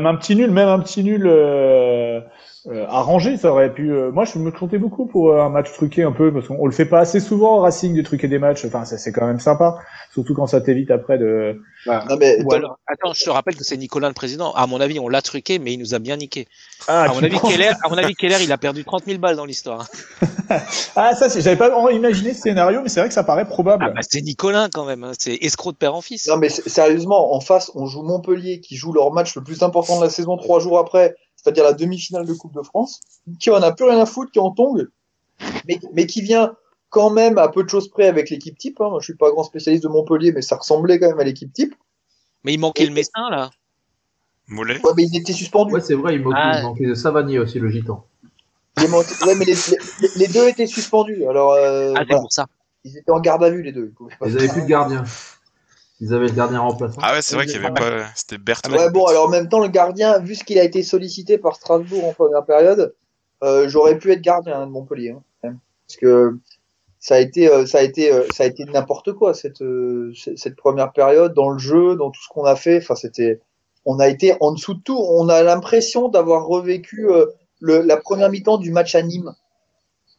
un petit nul, même un petit nul euh, euh, arrangé, ça aurait pu. euh, moi, je me comptais beaucoup pour euh, un match truqué un peu parce qu'on le fait pas assez souvent au Racing de truquer des matchs. Enfin, ça c'est quand même sympa, surtout quand ça t'évite après de. Non mais Ou alors, attends, je te rappelle que c'est Nicolas le président. À mon avis, on l'a truqué, mais il nous a bien niqué. Ah, à, mon avis, Keller, à mon avis, Keller, il a perdu 30 000 balles dans l'histoire. ah, ça, c'est- j'avais pas imaginé ce scénario, mais c'est vrai que ça paraît probable. Ah bah, c'est Nicolas quand même. hein. C'est escroc de père en fils. Non mais sérieusement, en face, on joue Montpellier qui joue leur match le plus important de la saison trois jours après, c'est-à-dire la demi-finale de Coupe de France, qui en a plus rien à foutre, qui en tombe, mais, mais qui vient quand même à peu de choses près avec l'équipe type. Hein. Moi, je suis pas grand spécialiste de Montpellier, mais ça ressemblait quand même à l'équipe type. Mais il manquait le Messin là. Ouais, mais il était suspendu. Ouais, c'est vrai, il manquait, Ah. il manquait de Savanier aussi, le gitan. Il Ouais, mais les, les- les deux étaient suspendus. Alors, euh, Ah, c'est voilà. pour ça. ils étaient en garde à vue les deux. Ils Ils avaient plus de gardien. Ils avaient le gardien remplaçant. Ah ouais, c'est vrai qu'il y avait pas. C'était Bertrand. Ouais, bon, alors en même temps, le gardien, vu ce qu'il a été sollicité par Strasbourg en première période, euh, j'aurais pu être gardien hein, de Montpellier. hein, quand même. parce que ça a été, euh, ça a été, euh, ça a été n'importe quoi cette, cette cette première période dans le jeu, dans tout ce qu'on a fait. Enfin, c'était, on a été en dessous de tout. On a l'impression d'avoir revécu euh, le, la première mi-temps du match à Nîmes,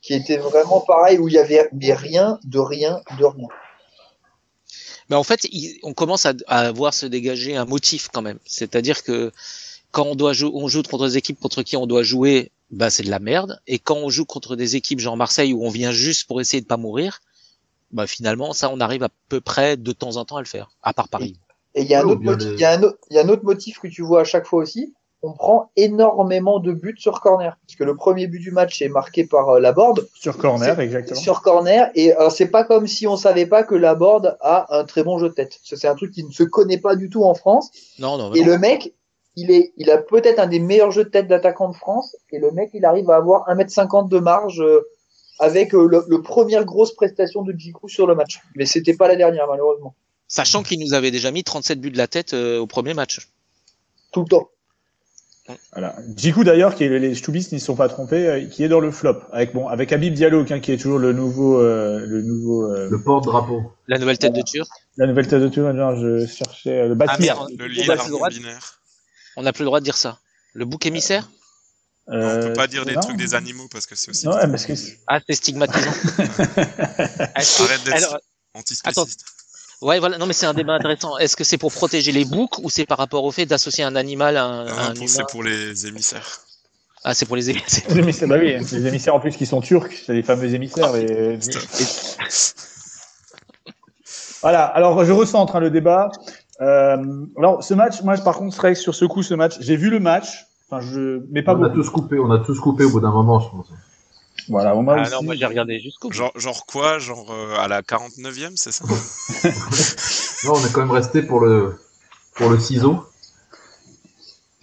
qui était vraiment pareil où il y avait mais rien, de rien, de rien. Mais en fait, il- on commence à, à voir se dégager un motif quand même. C'est-à-dire que quand on doit jouer, on joue contre des équipes contre qui on doit jouer, bah c'est de la merde. Et quand on joue contre des équipes genre Marseille où on vient juste pour essayer de pas mourir, bah finalement ça on arrive à peu près de temps en temps à le faire. À part Paris. Et il y a un autre motif, les- il y a un autre, il y a un autre motif que tu vois à chaque fois aussi. On prend énormément de buts sur corner. Parce que le premier but du match est marqué par euh, Laborde Sur corner, exactement. sur corner. Et alors, c'est pas comme si on savait pas que Laborde a un très bon jeu de tête. Ça, C'est un truc qui ne se connaît pas du tout en France. Non, non, Et non. le mec, il est, il a peut-être un des meilleurs jeux de tête d'attaquant de France. Et le mec, il arrive à avoir 1m50 de marge euh, avec euh, le, le première grosse prestation de Djikou sur le match. Mais c'était pas la dernière, malheureusement. Sachant qu'il nous avait déjà mis 37 buts de la tête euh, au premier match. Tout le temps. Voilà. Jiku d'ailleurs, qui est, les Stubis n'y sont pas trompés, euh, qui est dans le flop avec bon avec Habib Diallo, hein, qui est toujours le nouveau euh, le nouveau euh, Le porte-drapeau. La nouvelle tête de Turc. la nouvelle tête de tour. genre, Je cherchais euh, le Ah Batmir. merde, Le on leader a plus le droit de- binaire. on n'a plus le droit de dire ça. Le bouc émissaire on peut pas dire des Euh, non. trucs des animaux parce que c'est aussi Non, ouais, parce que Ah, c'est stigmatisant. Arrête d'être alors, antispéciste. Ouais, voilà. Non, mais c'est un débat intéressant. Est-ce que c'est pour protéger les boucs ou c'est par rapport au fait d'associer un animal à un, Non, un c'est pour les émissaires. Ah, c'est pour les émissaires. les émissaires, bah oui, les émissaires en plus qui sont turcs, c'est les fameux émissaires. Voilà, alors je recentre hein, le débat. Euh, alors ce match, moi par contre, serait sur ce coup, ce match, j'ai vu le match, enfin je, mais pas on a beaucoup. tous coupé, on a tous coupé au bout d'un moment, je pense. Voilà, moi Ah aussi. non, moi j'ai regardé jusqu'au bout. Genre, genre quoi? Genre euh, à la 49e, c'est ça? Non, on est quand même resté pour le pour le ciseau.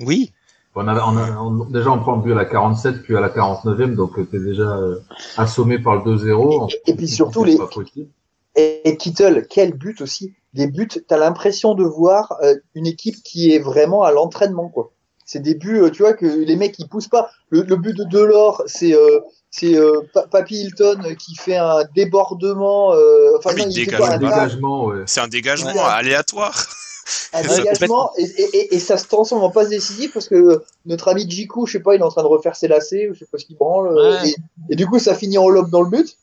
Oui. On a, on a- on- déjà, on prend le but à la 47, puis à la 49e, donc euh, t'es déjà euh, assommé par le 2-0. Et- et puis surtout, C'est les-. Et, et Kittle, quel but aussi? Des buts, t'as l'impression de voir euh, une équipe qui est vraiment à l'entraînement, quoi. C'est des buts, tu vois, que les mecs ils poussent pas. Le, le but de Delors, c'est euh, c'est euh, Pa- Papy Hilton qui fait un débordement. Euh, enfin, Ah, mais non, il il fait dégage pas Un un le tacle, dégagement, ouais. C'est un dégagement Ouais. aléatoire. un dégagement, et, et, et- et ça se transforme en passe décisive parce que notre ami Jiku, je sais pas, il est en train de refaire ses lacets, ou je sais pas ce qu'il branle, euh, Ouais. et, et du coup ça finit en lobe dans le but.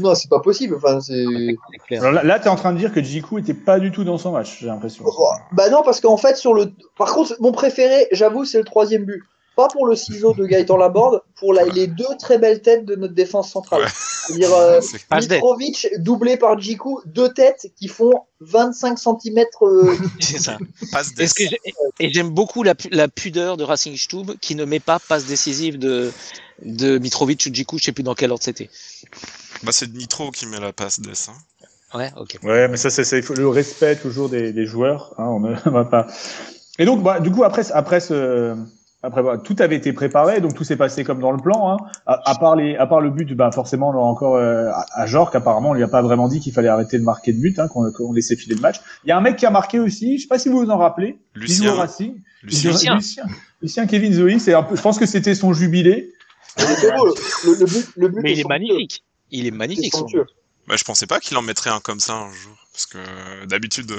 Non, c'est pas possible. Enfin, c'est. Alors là, là t'es en train de dire que Jiku était pas du tout dans son match, j'ai l'impression. Bah non, parce qu'en fait, sur le. Par contre, mon préféré, j'avoue, c'est le troisième but. Pas pour le ciseau de Gaëtan Laborde, pour la- les deux très belles têtes de notre défense centrale. Ouais. C'est-à-dire euh. Mitrovic doublé par Djikou, deux têtes qui font 25 cm. C'est ça. Passe Est-ce que j'ai- et j'aime beaucoup la, pu- la pudeur de Racing Stube qui ne met pas passe décisive de, de Mitrovic ou Djikou, je sais plus dans quel ordre c'était. Bah, c'est Nitro qui met la passe d'ess. Hein. Ouais, ok. Ouais, mais ça, c'est le respect toujours des, des joueurs. Hein, on ne va pas. Et donc, bah, du coup, après, après ce, après, bah, tout avait été préparé, donc tout s'est passé comme dans le plan. Hein. À, à part les, à part le but, bah, forcément, là, encore euh, à, à Jorque, apparemment, on lui a pas vraiment dit qu'il fallait arrêter de marquer de but, hein, qu'on laissait filer le match. Il y a un mec qui a marqué aussi. Je sais pas si vous vous en rappelez. Lucien. Racing. Lucien. Lucien. Lucien. Lucien Kevin Zoe. C'est un peu. Je pense que c'était son jubilé. C'est beau, le, le but, le but Mais il est magnifique. Il est magnifique. son. Bah, je pensais pas qu'il en mettrait un comme ça un jour. Parce que euh, d'habitude,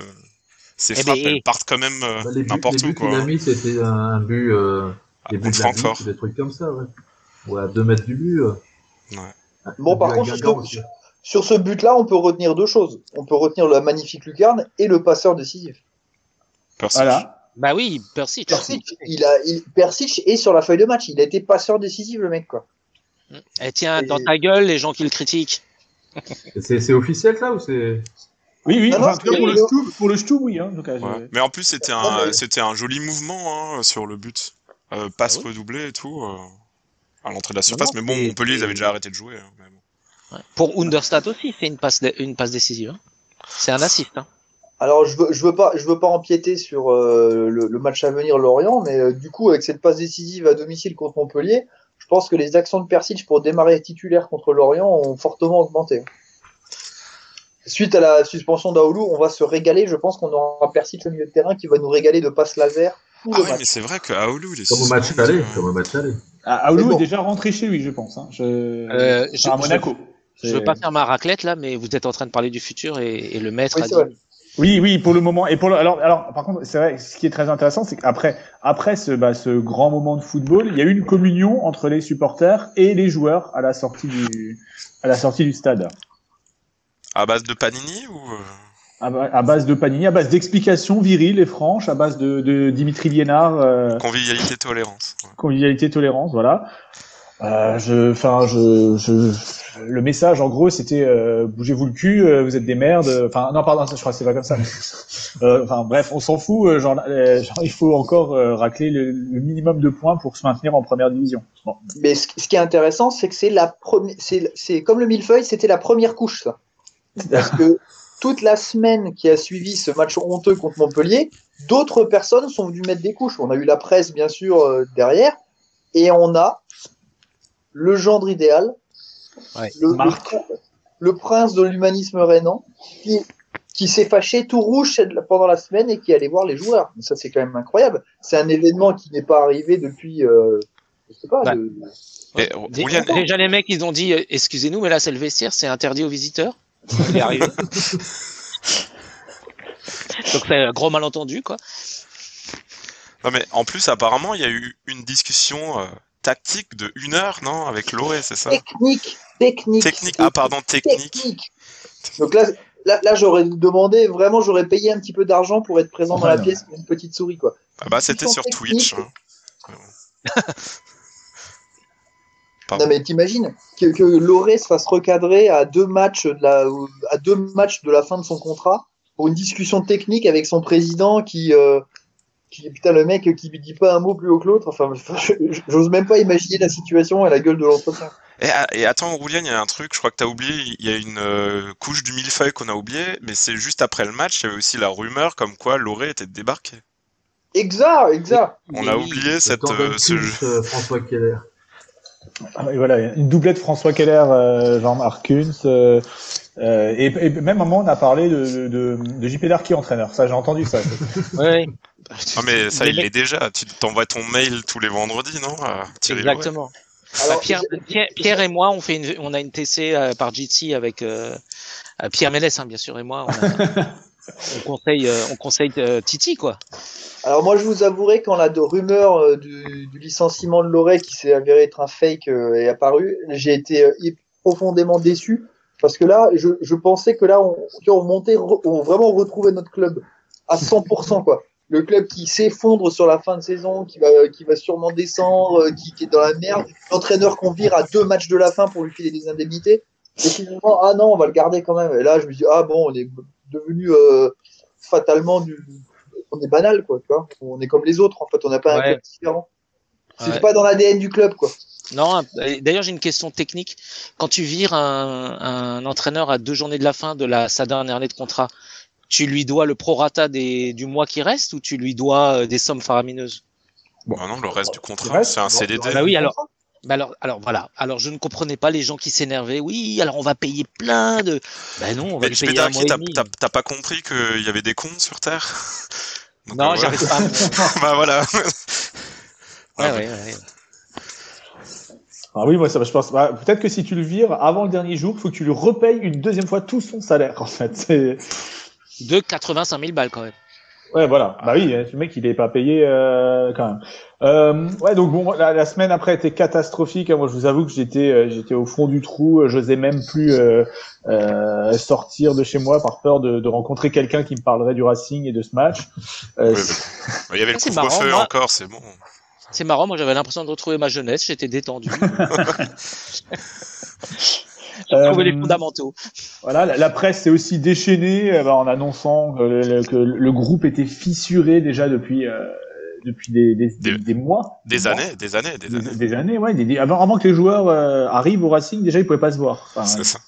ses Eh frappes, ben, elles partent quand même euh, Bah, les buts, n'importe les où. Quoi. a mis, c'était un, but, euh, Ah, des buts de la Francfort. vie, des trucs comme ça, ouais. Ouais, à deux mètres du but. euh. Ouais. Bon, but par contre, sur- ce but-là, on peut retenir deux choses. On peut retenir la magnifique lucarne et le passeur décisif. Persic. Voilà. Bah oui, Persic. Persic, il a, il, Persic est sur la feuille de match. Il a été passeur décisif, le mec, quoi. Eh tiens, Et- dans ta gueule, les gens qui le critiquent. C'est officiel, ça, ou c'est. Oui, oui. Non, enfin, non, en tout cas, pour le c'est- Stub, pour le Stub, oui. Hein, Ouais. je- Mais en plus, c'était un, mais- c'était un joli mouvement hein, sur le but. Euh, passe Ah oui. redoublée et tout. euh, à l'entrée de la surface. non, mais bon, Montpellier, ils avaient déjà arrêté de jouer. hein, mais bon. Ouais. Pour Understat aussi, c'est une passe, dé- une passe décisive. hein. C'est un assist. Hein. Alors, je veux, je veux pas, je veux pas empiéter sur euh, le, le match à venir Lorient, mais euh, du coup, avec cette passe décisive à domicile contre Montpellier, je pense que les actions de Persic pour démarrer titulaire contre Lorient ont fortement augmenté. Suite à la suspension d'Aoulou, on va se régaler. Je pense qu'on aura Persic au milieu de terrain qui va nous régaler de passes laser Ah match. mais c'est vrai que Aoulou, il est Comme au match aller, comme au match aller. Ah, Aoulou bon. est déjà rentré chez lui, je pense. Hein. Je... Euh, je- à je- Monaco. Je C'est- veux pas faire ma raclette là, mais vous êtes en train de parler du futur et, et le maître Oui, a dit. vrai. Oui, oui, pour le moment. Et pour le, alors, alors, par contre, c'est vrai, ce qui est très intéressant, c'est qu'après, après ce, bah, ce grand moment de football, il y a eu une communion entre les supporters et les joueurs à la sortie du, à la sortie du stade. À base de Panini ou. euh, À, ba- à base de Panini, à base d'explications viriles et franches, à base de, de Dimitri Liénard, euh, Convivialité, tolérance. ouais. convivialité, tolérance, voilà. Euh, je, enfin, je, je, le message en gros c'était euh, bougez-vous le cul, euh, vous êtes des merdes. Enfin, non, pardon, ça, je crois que c'est pas comme ça. mais- Euh, Enfin, bref, on s'en fout. Genre, genre, il faut encore euh, racler le, le minimum de points pour se maintenir en première division. Bon. Mais ce, ce qui est intéressant, c'est que c'est la première, c'est, c'est comme le millefeuille, c'était la première couche, ça. Parce que toute la semaine qui a suivi ce match honteux contre Montpellier, d'autres personnes sont venues mettre des couches. On a eu la presse, bien sûr, euh, derrière, et on a le gendre idéal, Ouais. le, Marc. le, le prince de l'humanisme rénan, qui, qui s'est fâché tout rouge pendant la semaine et qui allait voir les joueurs. Ça, c'est quand même incroyable. C'est un événement qui n'est pas arrivé depuis, euh, je sais pas, Bah, Et, Roulian, Déjà, les mecs, ils ont dit euh, excusez-nous, mais là, c'est le vestiaire, c'est interdit aux visiteurs? Il est arrivé. Donc, c'est un gros malentendu, quoi. Non mais en plus apparemment il y a eu une discussion euh, tactique de une heure non avec Loré c'est ça? Technique, technique. Technique ah pardon technique technique. Donc là, là, là j'aurais demandé, vraiment, j'aurais payé un petit peu d'argent pour être présent dans la Ouais. pièce comme une petite souris, quoi. ah bah c'était sur. Twitch hein. Pardon. Non mais t'imagines que, que Loré se fasse recadrer à deux matchs de la, à deux matchs de la fin de son contrat pour une discussion technique avec son président qui, euh, qui putain le mec qui lui dit pas un mot plus haut que l'autre. Enfin, j'ose même pas imaginer la situation et la gueule de l'entretien. Et, et attends Roulian il y a un truc je crois que t'as oublié il y a une euh, couche du millefeuille qu'on a oublié mais c'est juste après le match il y avait aussi la rumeur comme quoi Loré était débarqué Exact, exact. on a Oui. oublié cette euh, ce jeu euh, François Keller. Ah, Et voilà, une doublette François Keller, euh, Jean-Marc Kunz, euh, euh, et, et même à un moment on a parlé de, de, de JP Darky entraîneur. Ça, j'ai entendu ça. Ouais. ah mais ça il l'est déjà tu t'envoies ton mail tous les vendredis non Thierry Exactement. Alors, Bah, Pierre, j'ai- Pierre, Pierre et moi, on fait une, on a une TC euh, par Jitsi avec Pierre Ménès, hein, bien sûr, et moi. On, a- on conseille, euh, on conseille euh, Titi, quoi. Alors moi je vous avouerai quand la rumeur euh, du, licenciement de Loret qui s'est avéré être un fake est apparu, j'ai été profondément déçu parce que là je, je pensais que là on, tu vois, on montait, on vraiment retrouvait notre club à 100% quoi. Le club qui s'effondre sur la fin de saison, qui va, qui va sûrement descendre, qui, qui est dans la merde, l'entraîneur qu'on vire à deux matchs de la fin pour lui filer des indemnités. Et finalement, ah non, on va le garder quand même. Et là, je me dis, ah bon, on est devenu euh, fatalement du, on est banal, quoi, tu vois. On est comme les autres, en fait, on n'a pas un club différent. C'est Ouais. pas dans l'ADN du club, quoi. Non, d'ailleurs, j'ai une question technique. Quand tu vires un, un entraîneur à deux journées de la fin de la, sa dernière année de contrat, tu lui dois le prorata des, du mois qui reste ou tu lui dois euh, des sommes faramineuses? Ah non le reste du contrat c'est un bon, CDD Bah oui, alors. Bah alors, alors voilà. Alors je ne comprenais pas les gens qui s'énervaient. Oui, alors on va payer plein de. Ben non, on va payer un mois et t'as demi. t'as- t'as pas compris qu'il y avait des cons sur Terre Donc, Non, euh, j'arrive pas. à bah voilà. Ouais, Ah, ouais, ouais. Ah oui, moi ça, je pense. bah, Peut-être que si tu le vires avant le dernier jour, il faut que tu lui repayes une deuxième fois tout son salaire. En fait, c'est. De 85 000 balles quand même. Ouais, voilà. Bah oui, le mec, il est pas payé euh, quand même. Euh, ouais, donc bon, la, la semaine après était catastrophique. hein. Moi, je vous avoue que j'étais, euh, j'étais au fond du trou. J'osais même plus euh, euh, sortir de chez moi par peur de, de rencontrer quelqu'un qui me parlerait du Racing et de ce match. Euh, Ouais, Il y avait le Ah, c'est marrant, couvre-feu moi- encore, c'est bon. C'est marrant, moi j'avais l'impression de retrouver ma jeunesse, j'étais détendu. J'ai Euh, retrouvé les fondamentaux. Voilà, la, la presse s'est aussi déchaînée euh, bah, en annonçant que le, que le groupe était fissuré déjà depuis euh, depuis des, des, Des- des mois. Des années, des années, des années. des années, ouais. des- des- avant, avant que les joueurs euh, arrivent au Racing, déjà ils pouvaient pas se voir. Enfin, C'est ça.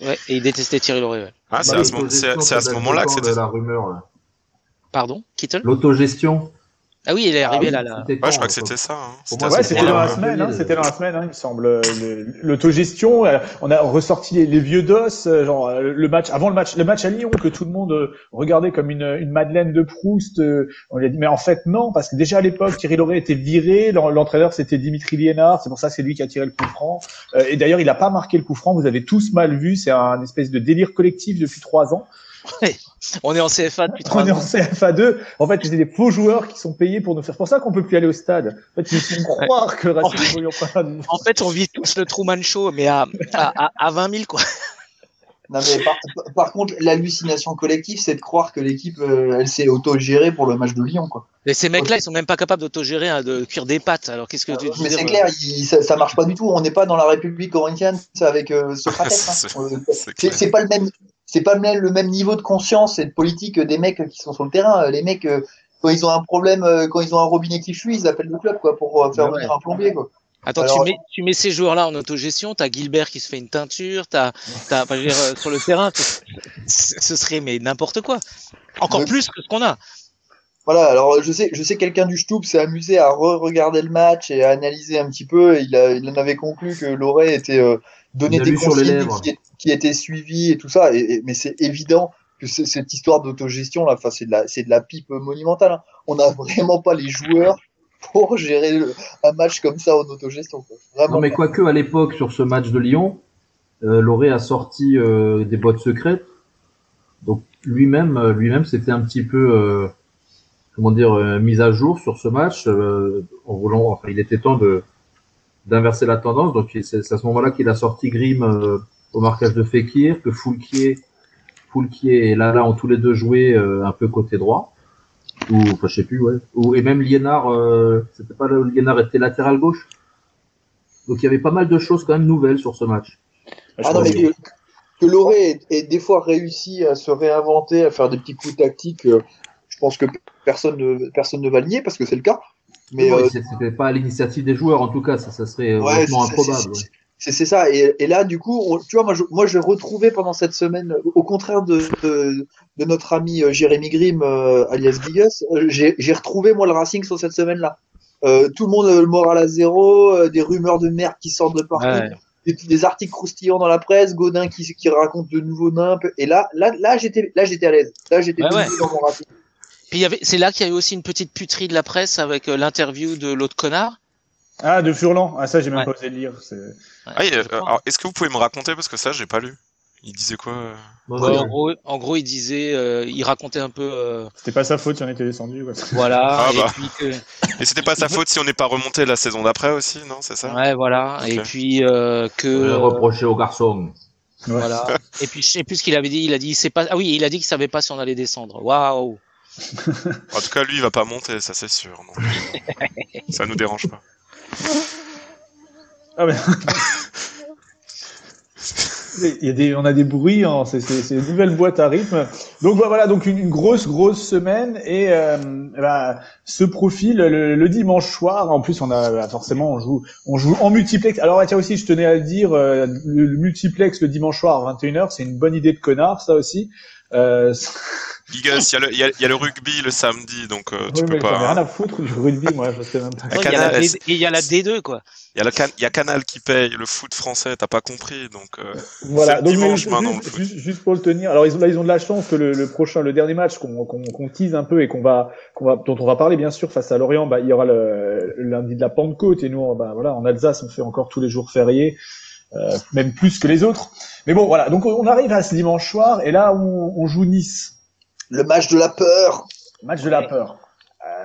Ouais, et il détestait Thierry Loret. ouais. Ah, c'est Bah, à ce, moment- c'est- c'est à ce moment-là que c'était. la rumeur, là. Pardon, Kittle L'autogestion? Ah oui, il est arrivé oui, là, là. Ouais, je crois que c'était ça. hein. Moi, Ouais, c'était dans la ouais. semaine, hein, c'était dans la semaine, hein, il me semble. Le- L'autogestion, euh, on a ressorti les, les vieux dos, euh, genre euh, le match avant le match, le match à Lyon que tout le monde euh, regardait comme une, une Madeleine de Proust. euh, on lui a dit, mais en fait non, parce que déjà à l'époque Thierry Loret était viré, l'en- l'entraîneur c'était Dimitri Liénard, c'est pour ça que c'est lui qui a tiré le coup franc. Euh, et d'ailleurs il a pas marqué le coup franc, vous avez tous mal vu, c'est un espèce de délire collectif depuis trois ans. On est en CFA depuis trois On est en ans. CFA2. En fait, c'est des faux joueurs qui sont payés pour nous faire. C'est pour ça qu'on peut plus aller au stade. En fait, ils font croire que le En Racing évolue en fait, on vit tous le Truman Show, mais à, à, à, à 20 000, quoi. Non, mais par, par contre, l'hallucination collective, c'est de croire que l'équipe, euh, elle s'est auto-gérée pour le match de Lyon, quoi. Mais ces mecs-là, ils sont même pas capables d'autogérer, hein, de cuire des pâtes. Alors qu'est-ce que tu Mais dis c'est clair, il- ça, ça marche pas du tout. On n'est pas dans la République corinthienne c'est avec euh, Socrates. hein. C'est- Euh, c'est pas le même, c'est pas le même, le même niveau de conscience et de politique des mecs qui sont sur le terrain. Les mecs, euh, quand ils ont un problème, euh, quand ils ont un robinet qui fuit, ils appellent le club quoi pour euh, faire Ouais. venir un plombier quoi. Attends, Alors- tu, mets, tu mets ces joueurs-là en autogestion, t'as Gilbert qui se fait une teinture, t'as, t'as, enfin, je veux dire, euh, sur le terrain, ce, ce serait mais n'importe quoi. Encore plus que ce qu'on a. Voilà. Alors je sais, je sais que quelqu'un du Stoup s'est amusé à re-regarder le match et à analyser un petit peu. Il, a, il en avait conclu que Loré était euh, donné des lu sur les consignes lèvres. qui, qui étaient suivies et tout ça. Et, et- mais c'est évident que cette histoire d'autogestion là, c'est de la, c'est de la pipe monumentale. hein. On n'a vraiment pas les joueurs pour gérer le- un match comme ça en autogestion. quoi. Vraiment. Non, mais quoique à l'époque, sur ce match de Lyon, euh, Loré a sorti euh, des boîtes secrètes. Donc lui-même, euh, lui-même, c'était un petit peu, euh, comment dire, mis à jour sur ce match. en voulant, enfin, il était temps de d'inverser la tendance. Donc c'est à ce moment-là qu'il a sorti Grimm au marquage de Fekir, que Foulquier, Foulquier et Lala ont tous les deux joué euh, un peu côté droit. Ou, enfin, je sais plus, ouais. Ou, et même Liénard, euh, c'était pas le Liénard était latéral gauche. Donc il y avait pas mal de choses quand même nouvelles sur ce match. Ah non, mais que, que Loré ait, ait des fois réussi à se réinventer, à faire des petits coups tactiques, euh, je pense que personne ne, personne ne va le nier parce que c'est le cas. Mais Ouais, euh, c'était pas à l'initiative des joueurs en tout cas, ça, ça serait Ouais, improbable. ouais. C'est ça. Et, et là, du coup, on- tu vois, moi, je, moi, je retrouvais pendant cette semaine, au contraire de, de, de notre ami euh, Jérémy Grimm, euh, alias Gigas, euh, j'ai retrouvé, moi, le Racing sur cette semaine-là. Euh, tout le monde, euh, le moral à zéro, euh, des rumeurs de merde qui sortent de partout, Ouais. des, des articles croustillants dans la presse, Godin qui, qui raconte de nouveaux nimpes. Et là, là, là, j'étais, là, j'étais à l'aise. Là, j'étais Ouais, dans mon Racing. Puis c'est là qu'il y a eu aussi une petite puterie de la presse avec euh, l'interview de l'autre connard. Ah, de Furlan. Ah, ça, j'ai même Ouais. pas osé le lire. c'est- Ah, euh, est-ce que vous pouvez me raconter parce que ça j'ai pas lu. Il disait quoi euh Bon, Ouais, non, en, gros, en gros, il disait, euh, il racontait un peu, euh, C'était pas sa faute si on était descendu. quoi. voilà, Ah, et bah. Et c'était pas sa faute si on n'est pas remonté la saison d'après aussi, non C'est ça? Ouais, voilà, et puis euh, que, reprocher aux garçons. Ouais. voilà, et puis je sais plus ce qu'il avait dit. Il a dit, il sait pas, ah oui, il a dit qu'il savait pas si on allait descendre. Waouh. En tout cas, lui, il va pas monter, ça c'est sûr. donc. ça nous dérange pas. Ah, Il y a des, on a des bruits, hein, c'est c'est- une nouvelle boîte à rythme. Donc bah, voilà, donc une, une grosse grosse semaine et euh, bah, ce profil le, le dimanche soir. En plus, on a bah, forcément on joue on joue en multiplex. Alors bah, tiens aussi, je tenais à le dire, euh, le, le multiplex le dimanche soir à 21h, c'est une bonne idée de connard, ça aussi. Euh, Gigas, il y, a le- il y a- il y a le rugby le samedi, donc euh, tu oui, peux mais j'en ai pas. rien à foutre du rugby, moi, je sais même pas. Ouais, il Canal, et il y a la D2 quoi. Il y, a le can- il y a Canal qui paye le foot français, t'as pas compris, donc. euh, Voilà, donc dimanche juste, maintenant, le juste, foot. juste- juste pour le tenir. Alors ils ont, là ils ont de la chance que le, le prochain, le dernier match qu'on tease un peu et qu'on va, qu'on va, dont on va parler bien sûr face à Lorient, bah il y aura le, le lundi de la Pentecôte et nous, bah voilà, en Alsace on fait encore tous les jours fériés, euh, même plus que les autres. Mais bon voilà, donc on arrive à ce dimanche soir et là on, on joue Nice, Le match de la peur. match de la peur.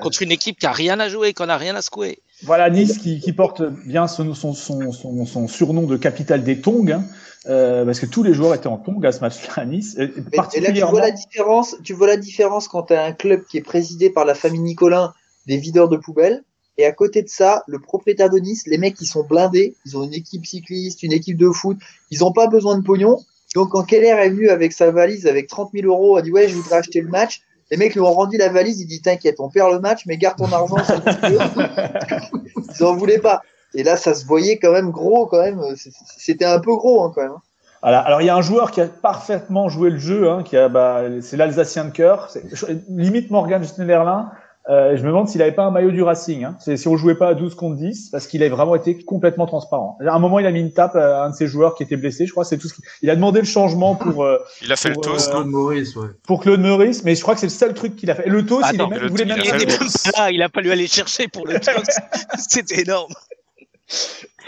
Contre une équipe qui a rien à jouer, qu'on a rien à secouer. Voilà Nice qui, qui porte bien son, son, son, son, son surnom de capitale des tongs, hein, euh, parce que tous les joueurs étaient en tongs à ce match-là à Nice, et, et Et, et là, tu vois la différence. Tu vois la différence quand tu as un club qui est présidé par la famille Nicolin, des videurs de poubelles, et à côté de ça, le propriétaire de Nice, les mecs, ils sont blindés. Ils ont une équipe cycliste, une équipe de foot. Ils ont pas besoin de pognon. Donc, quand Keller est venu avec sa valise avec 30 000 euros, a dit ouais, je voudrais acheter le match. Les mecs lui ont rendu la valise. Il dit t'inquiète, on perd le match, mais garde ton argent. ils en voulaient pas. Et là, ça se voyait quand même gros, quand même. C'était un peu gros, hein, quand même. Voilà. Alors il y a un joueur qui a parfaitement joué le jeu, hein, qui a, bah, c'est l'Alsacien de cœur, limite Morgan Schneiderlin. Euh, je me demande s'il avait pas un maillot du Racing, hein. C'est- si on jouait pas à 12 contre 10, parce qu'il a vraiment été complètement transparent. À un moment, il a mis une tape à un de ses joueurs qui était blessé, je crois. C'est tout ce qu'il- Il a demandé le changement pour euh, Il a fait le Pour, toast. euh, Claude Maurice, ouais. pour Claude Meurice, mais je crois que c'est le seul truc qu'il a fait. Et le toast, il, est Attends, même, le- il voulait il même a Il pas là, il a pas lui aller chercher pour le toast. C'était énorme.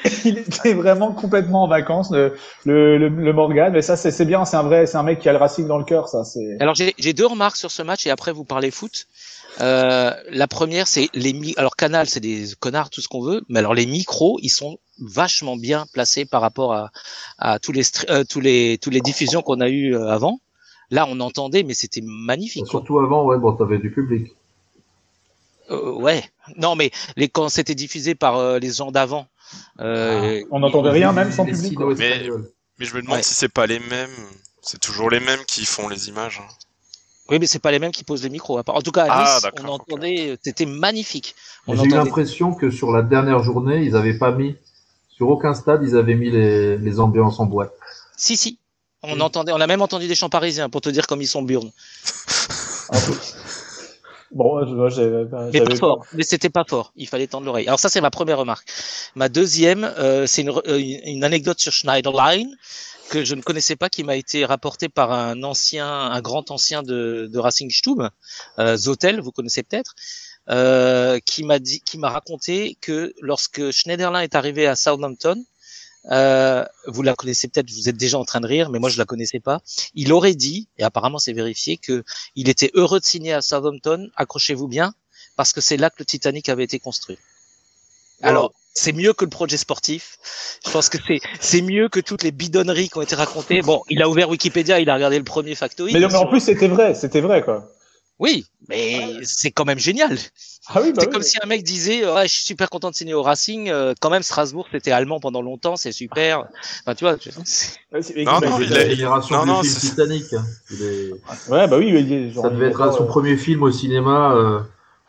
il était vraiment complètement en vacances, le, le, le, le Morgan. Mais ça, c'est c'est bien, c'est un vrai, c'est un mec qui a le Racing dans le cœur, ça. C'est. Alors j'ai j'ai deux remarques sur ce match et après vous parlez foot. Euh, la première, c'est les mi alors Canal, c'est des connards, tout ce qu'on veut, mais alors les micros, ils sont vachement bien placés par rapport à, à tous les euh, tous les tous les diffusions qu'on a eu euh, avant. Là, on entendait, mais c'était magnifique. quoi. Surtout avant, ouais, bon, t'avais du public. Euh, ouais. Non, mais les quand c'était diffusé par euh, les gens d'avant. Euh, On n'entendait rien même sans public. quoi. sino-espagnols. Mais je me demande Ouais. si c'est pas les mêmes. C'est toujours les mêmes qui font les images. hein. Oui, mais c'est pas les mêmes qui posent les micros. En tout cas, à Ah, Nice, on entendait, c'était magnifique. J'ai eu l'impression que sur la dernière journée, ils avaient pas mis, sur aucun stade, ils avaient mis les, les ambiances en boîte. Si, si. On Oui. entendait, on a même entendu des chants parisiens pour te dire comme ils sont burnes. Bon, je vois, j'avais pas. Mais fort. C'était pas fort. Il fallait tendre l'oreille. Alors ça, c'est ma première remarque. Ma deuxième, euh, c'est une, euh, une anecdote sur Schneiderline que je ne connaissais pas, qui m'a été rapportée par un ancien, un grand ancien de, de Racing Stube, euh, Zotel, vous connaissez peut-être, euh, qui m'a dit, qui m'a raconté que lorsque Schneiderlin est arrivé à Southampton, euh, vous la connaissez peut-être, vous êtes déjà en train de rire, mais moi je la connaissais pas. Il aurait dit, et apparemment c'est vérifié, que il était heureux de signer à Southampton. Accrochez-vous bien, parce que c'est là que le Titanic avait été construit. Alors, c'est mieux que le projet sportif. Je pense que c'est c'est mieux que toutes les bidonneries qui ont été racontées. Bon, il a ouvert Wikipédia, il a regardé le premier factoid. Mais, non, mais en plus, c'était vrai, c'était vrai, quoi. Oui, mais c'est quand même génial. Ah oui, bah c'est oui, comme si un mec disait ouais, je suis super content de signer au Racing. euh, quand même, Strasbourg, c'était allemand pendant longtemps, c'est super. Enfin, tu vois. Non, non, c'est- il génération non, du non, film c'est- Titanic. hein. Il est- Ouais, bah oui, il est genre- Ça devait être son euh, premier film au cinéma euh,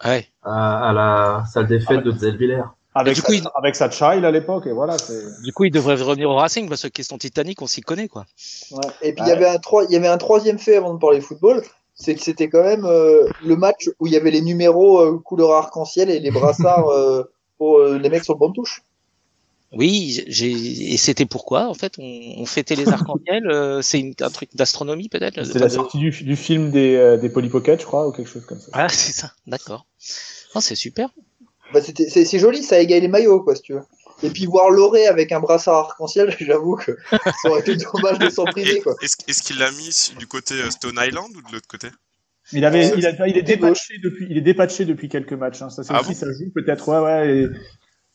Ouais. à, à la salle des fêtes de Zellwiller. Avec, du coup, sa, il- avec sa child à l'époque, et voilà. Du coup, il devrait revenir au Racing parce que question Titanic, on s'y connaît quoi. Ouais. Et puis il Ouais. y avait un trois, il y avait un troisième fait avant de parler football, c'est que c'était quand même euh, le match où il y avait les numéros euh, couleur arc-en-ciel et les brassards euh, pour euh, les mecs sur le banc de touche. Oui, j'ai et c'était pourquoi en fait on, on fêtait les arcs-en-ciel. euh, c'est une- un truc d'astronomie peut-être. C'était la de- sortie du, du film des, euh, des Polly Pocket, je crois, ou quelque chose comme ça. Ah, c'est ça. D'accord. Oh, c'est super. Bah, c'était, c'est, c'est joli, ça égale les maillots, quoi, si tu veux. Et puis voir Loré avec un brassard arc-en-ciel, j'avoue que ça aurait été dommage de s'en priver. Est-ce qu'il l'a mis du côté euh, Stone Island ou de l'autre côté? Il avait, Euh, il, a, il est dépatché depuis, il est dépatché depuis quelques matchs. Hein. Ça, c'est Ah aussi, bon? ça joue peut-être. Ouais, ouais.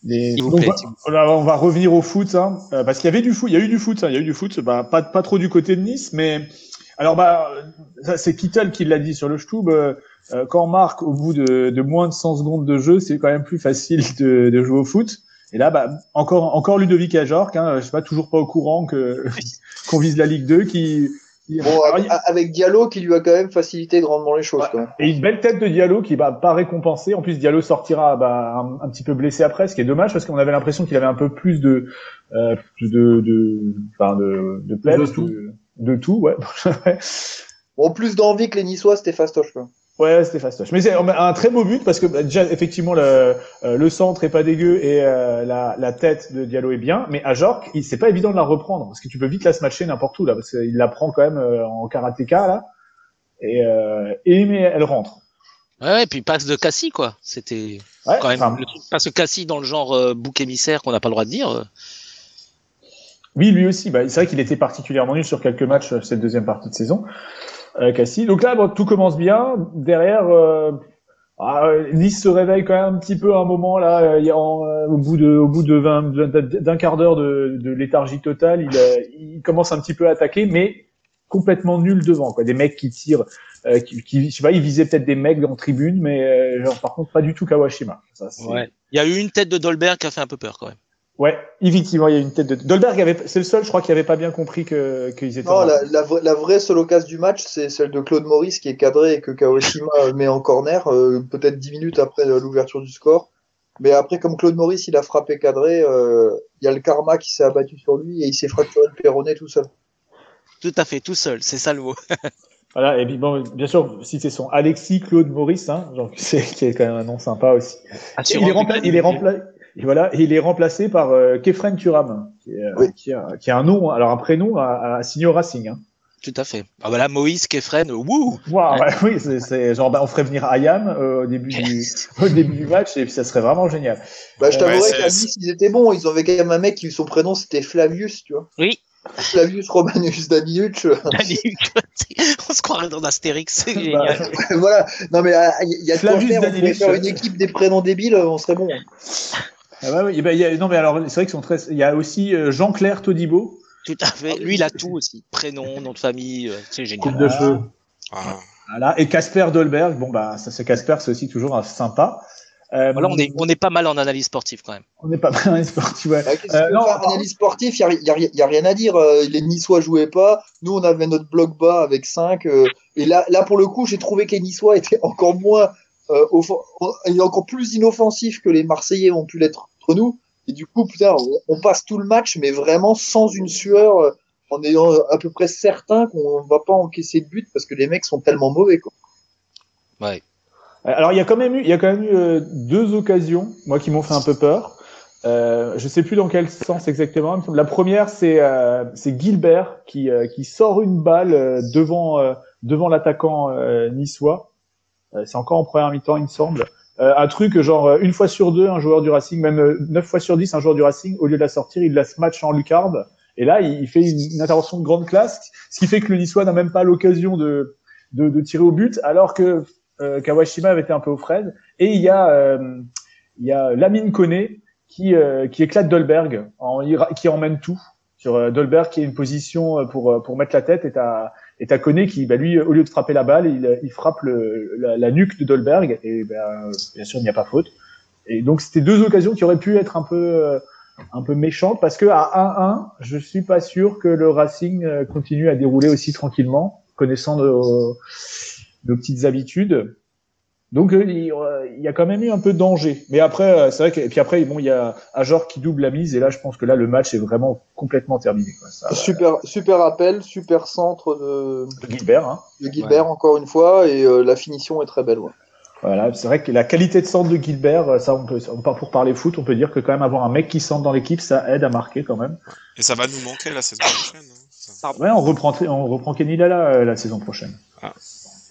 et- Donc, plaît, on va revenir au foot, hein, euh, parce qu'il y avait du foot. Il y a eu du foot. hein, il y a eu du foot. Bah, pas, pas trop du côté de Nice, mais alors bah, c'est Kittel qui l'a dit sur le Stub. Euh, quand on marque au bout de, de moins de 100 secondes de jeu, c'est quand même plus facile de, de jouer au foot. Et là, bah, encore, encore Ludovic Ajorc, hein, je sais pas, toujours pas au courant que qu'on vise la Ligue 2, qui, qui- Bon, alors, avec, avec Diallo qui lui a quand même facilité grandement les choses, quand même. Et une belle tête de Diallo qui va pas récompenser. En plus, Diallo sortira bah, un, un petit peu blessé après, ce qui est dommage parce qu'on avait l'impression qu'il avait un peu plus de euh, de de enfin de de De tout. de, de tout, ouais. Bon, plus d'envie que les Niçois, c'était fastoche, quoi. Ouais, c'était fastoche. Mais c'est un très beau but parce que bah, déjà effectivement le euh, le centre est pas dégueu et euh, la la tête de Diallo est bien, mais à Jork, il c'est pas évident de la reprendre parce que tu peux vite la smatcher n'importe où là parce qu'il la prend quand même euh, en karatéka là. Et, euh, et mais elle rentre. Ouais, ouais, puis passe de Cassie quoi. C'était Ouais, quand même enfin, le truc passe de Cassie dans le genre euh, bouc émissaire qu'on n'a pas le droit de dire. euh. Oui, lui aussi. Bah, c'est vrai qu'il était particulièrement nul sur quelques matchs cette deuxième partie de saison. Euh, Cassie. Donc là, bon, tout commence bien. Derrière, euh, ah, Nice se réveille quand même un petit peu à un moment là. euh, il y a au bout de, au bout de 20 d'un- quart d'heure de, de léthargie totale, il, il commence un petit peu à attaquer, mais complètement nul devant. Quoi. Des mecs qui tirent, euh, qui, qui, je sais pas, ils visaient peut-être des mecs en tribune, mais euh, genre, par contre pas du tout Kawashima. Ouais. Il y a eu une tête de Dolberg qui a fait un peu peur quand même. Ouais, effectivement, il y a une tête de Dolberg. Avait, c'est le seul, je crois, qui avait pas bien compris que qu'ils étaient. Non, en- la, la, vraie- la vraie seule occasion du match, c'est celle de Claude Maurice qui est cadré et que Kawashima met en corner, euh, peut-être 10 minutes après euh, l'ouverture du score. Mais après, comme Claude Maurice, il a frappé cadré, euh, il y a le karma qui s'est abattu sur lui et il s'est fracturé le péroné tout seul. Tout à fait, tout seul, c'est ça le mot. Voilà, et puis bon, bien sûr, citer son Alexis Claude Maurice, hein, genre, c'est qui est quand même un nom sympa aussi. Et il est, rempla- il est rempla- et voilà, et il est remplacé par euh, Kefren Turam, qui est, euh, Oui. qui, a, qui a un nom, alors un prénom à, à signer au Racing. Hein. tout à fait. Ah voilà, Moïse, Kefren, wouh Waouh, ouais, oui, c'est- genre, bah, on ferait venir Ayam euh, au, début du, au début du match et puis ça serait vraiment génial. Bah, je Ouais, t'avouerais c'est- qu'à Nice, ils étaient bons. Ils avaient quand même un mec qui, son prénom, c'était Flavius, tu vois. Oui. Flavius Romanus Daniuc. Dani, On se croirait dans Astérix, c'est Bah, voilà. Non, mais euh, il y a de quoi Flavius faire. On faire une équipe des prénoms débiles, on serait bon. Ah bah oui, y a- non mais alors c'est vrai qu'ils sont très. Il y a aussi euh, Jean-Claire Todibo. Tout à fait. Lui, il a tout aussi. Prénom, nom de famille, euh, c'est Coupe génial. de cheveux. Ah. Voilà. Et Casper Dolberg. Bon bah ça c'est Casper, c'est aussi toujours un sympa. Euh, Voilà, on est, on est pas mal en analyse sportive quand même. on n'est pas mal dans les sportifs, ouais. Ah, Euh, non, faire analyse sportive, il n'y a, y a rien à dire. euh, Les Niçois jouaient pas. Nous, on avait notre bloc bas avec 5. et là, là, pour le coup, j'ai trouvé que les Niçois étaient encore moins, euh, et encore plus inoffensifs que les Marseillais ont pu l'être entre nous. Et du coup, putain, on, on passe tout le match, mais vraiment sans une sueur, euh, en ayant à peu près certain qu'on va pas encaisser de but parce que les mecs sont tellement mauvais. Quoi. Ouais. Alors il y a quand même eu, il y a quand même eu euh, deux occasions, moi qui m'ont fait un peu peur. Euh, je sais plus dans quel sens exactement. La première, c'est euh, c'est Gilbert qui euh, qui sort une balle euh, devant euh, devant l'attaquant euh, niçois. Euh, c'est encore en première mi-temps, il me semble. Euh, un truc genre euh, une fois sur deux, un joueur du Racing, même euh, neuf fois sur dix, un joueur du Racing, au lieu de la sortir, il la match en lucarne. Et là, il, fait une, intervention de grande classe, ce qui fait que le Niçois n'a même pas l'occasion de, de de tirer au but, alors que euh, Kawashima avait été un peu aux fraises. Et il y a, euh, il y a Lamine Koné qui, euh, qui éclate Dolberg, en, qui emmène tout sur Dolberg qui est une position pour, pour mettre la tête et t'as, et t'as Koné qui, bah, lui, au lieu de frapper la balle, il, il frappe le, la, la nuque de Dolberg et ben, bien sûr, il n'y a pas faute. Et donc, c'était deux occasions qui auraient pu être un peu, euh, un peu méchantes parce que à 1-1, je suis pas sûr que le Racing euh, continue à dérouler aussi tranquillement, connaissant nos, nos petites habitudes. Donc euh, il euh, il y a quand même eu un peu de danger. Mais après, euh, c'est vrai que et puis après, bon, il y a Ajor qui double la mise et là, je pense que là, le match est vraiment complètement terminé. Quoi. Ça, Super, super appel, super centre de, de Gilbert, hein. de Gilbert encore une fois et euh, la finition est très belle. Ouais. Voilà, c'est vrai que la qualité de centre de Gilbert, ça, on peut, on- pour parler foot, on peut dire que quand même avoir un mec qui centre dans l'équipe, ça aide à marquer quand même. Et ça va nous manquer la saison prochaine. hein. Ça- Ouais, on reprend, on reprend Kenny Lala la saison prochaine.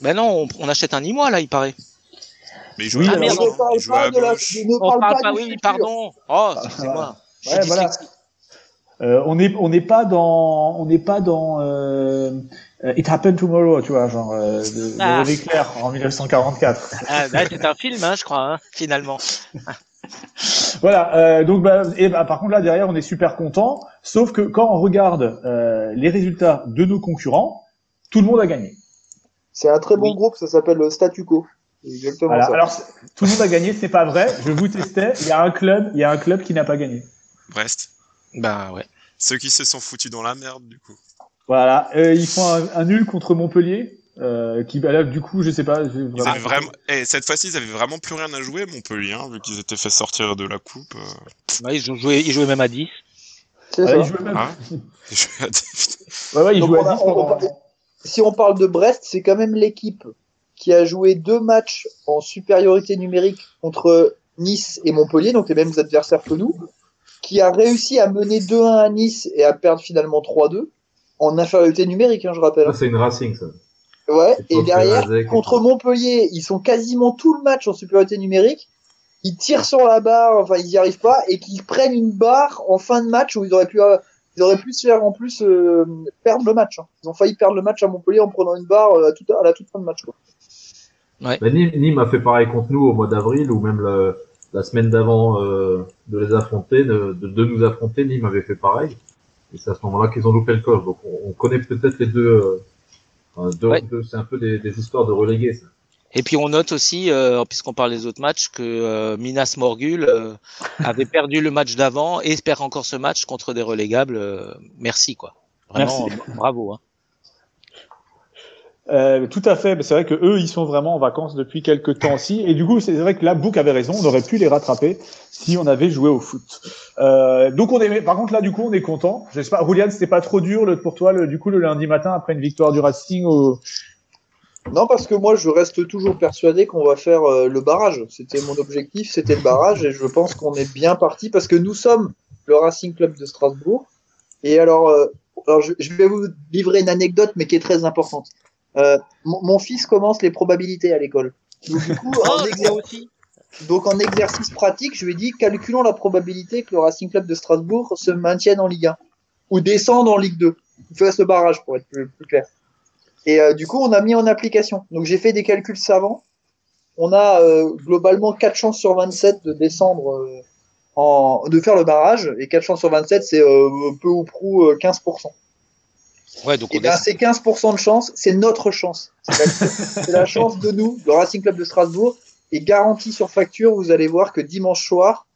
Ben non, on, on achète un Nîmois là, il paraît. Mais joue Oui, ne hein. parle pas de la, On parle parle pas pas, du oui, pardon. Oh, excusez-moi. Je suis Ouais, voilà. Euh, on n'est on n'est pas dans on n'est pas dans euh, euh, It Happened Tomorrow, tu vois, genre euh, de, Ah. Claire en 1944. Ah, c'est un film, hein, je crois, hein, finalement. Voilà, euh, donc bah, et bah, par contre là derrière on est super content, sauf que quand on regarde euh, les résultats de nos concurrents, tout le monde a gagné. C'est un très bon Oui. groupe, ça s'appelle le Statu Quo. C'est exactement Voilà. ça. Alors tout le monde a gagné, c'est pas vrai. Je vous testais, il y a un club, il y a un club qui n'a pas gagné. Brest. Ben ouais. Ceux qui se sont foutus dans la merde, du coup. Voilà, euh, ils font un, un nul contre Montpellier, euh, qui bah, là du coup je sais pas. Ils avaient vraiment... Et cette fois-ci, ils avaient vraiment plus rien à jouer, Montpellier, hein, vu qu'ils étaient fait sortir de la coupe. euh. Ouais, ils, ont joué, ils jouaient même à 10. C'est Ouais, ça. ils jouaient même. Ils jouaient à des- Ouais, ouais, ils Donc, jouaient on à a- 10 on- pendant- on- Si on parle de Brest, c'est quand même l'équipe qui a joué deux matchs en supériorité numérique contre Nice et Montpellier, donc les mêmes adversaires que nous, qui a réussi à mener 2-1 à Nice et à perdre finalement 3-2 en infériorité numérique, hein, je rappelle. C'est une Racing, ça. Ouais, et derrière, contre Montpellier, ils sont quasiment tout le match en supériorité numérique. Ils tirent sur la barre, enfin ils n'y arrivent pas, et qu'ils prennent une barre en fin de match où ils auraient pu, euh, ils auraient pu se faire en plus euh, perdre le match. hein. Ils ont failli perdre le match à Montpellier en prenant une barre euh, à, toute- à la toute fin de match. Quoi. Bah, Nîmes, Nîmes a fait pareil contre nous au mois d'avril ou même le- la semaine d'avant euh, de les affronter, de, de, de nous affronter. Nîmes avait fait pareil. Et c'est à ce moment-là qu'ils ont loupé le coche. Donc on, on connaît peut-être les deux. euh, deux- Ouais. deux- c'est un peu des, des histoires de relégués. Ça. Et puis on note aussi, euh, puisqu'on parle des autres matchs, que euh, Minas Morgul euh, avait perdu le match d'avant et espère encore ce match contre des relégables. euh, merci quoi. Vraiment, bravo. Hein. Euh, tout à fait, c'est vrai que eux, ils sont vraiment en vacances depuis quelques temps aussi, et du coup, c'est vrai que là, Book avait raison, on aurait pu les rattraper si on avait joué au foot. Euh, donc on est, par contre là, du coup, on est content. J'espère, Roulian, c'était pas trop dur le, pour toi, du coup, le lundi matin après une victoire du Racing au... Non, parce que moi je reste toujours persuadé qu'on va faire euh, le barrage. C'était mon objectif, c'était le barrage, et je pense qu'on est bien parti parce que nous sommes le Racing Club de Strasbourg. Et alors, euh, je vais vous livrer une anecdote, mais qui est très importante. Euh, mon, fils commence les probabilités à l'école. Donc, du coup, en Oh, donc en exercice pratique, je lui ai dit calculons la probabilité que le Racing Club de Strasbourg se maintienne en Ligue 1 ou descende en Ligue 2. Fasse le barrage pour être plus, plus clair. Et euh, du coup, on a mis en application. Donc j'ai fait des calculs savants. On a euh, globalement 4 chances sur 27 de descendre, en, de faire le barrage. Et 4 chances sur 27, c'est peu ou prou euh, 15%. Ouais, donc Et on bien, est. ces 15% de chance, c'est notre chance. C'est la, c'est la chance de nous, le Racing Club de Strasbourg. Et garantie sur facture, vous allez voir que dimanche soir,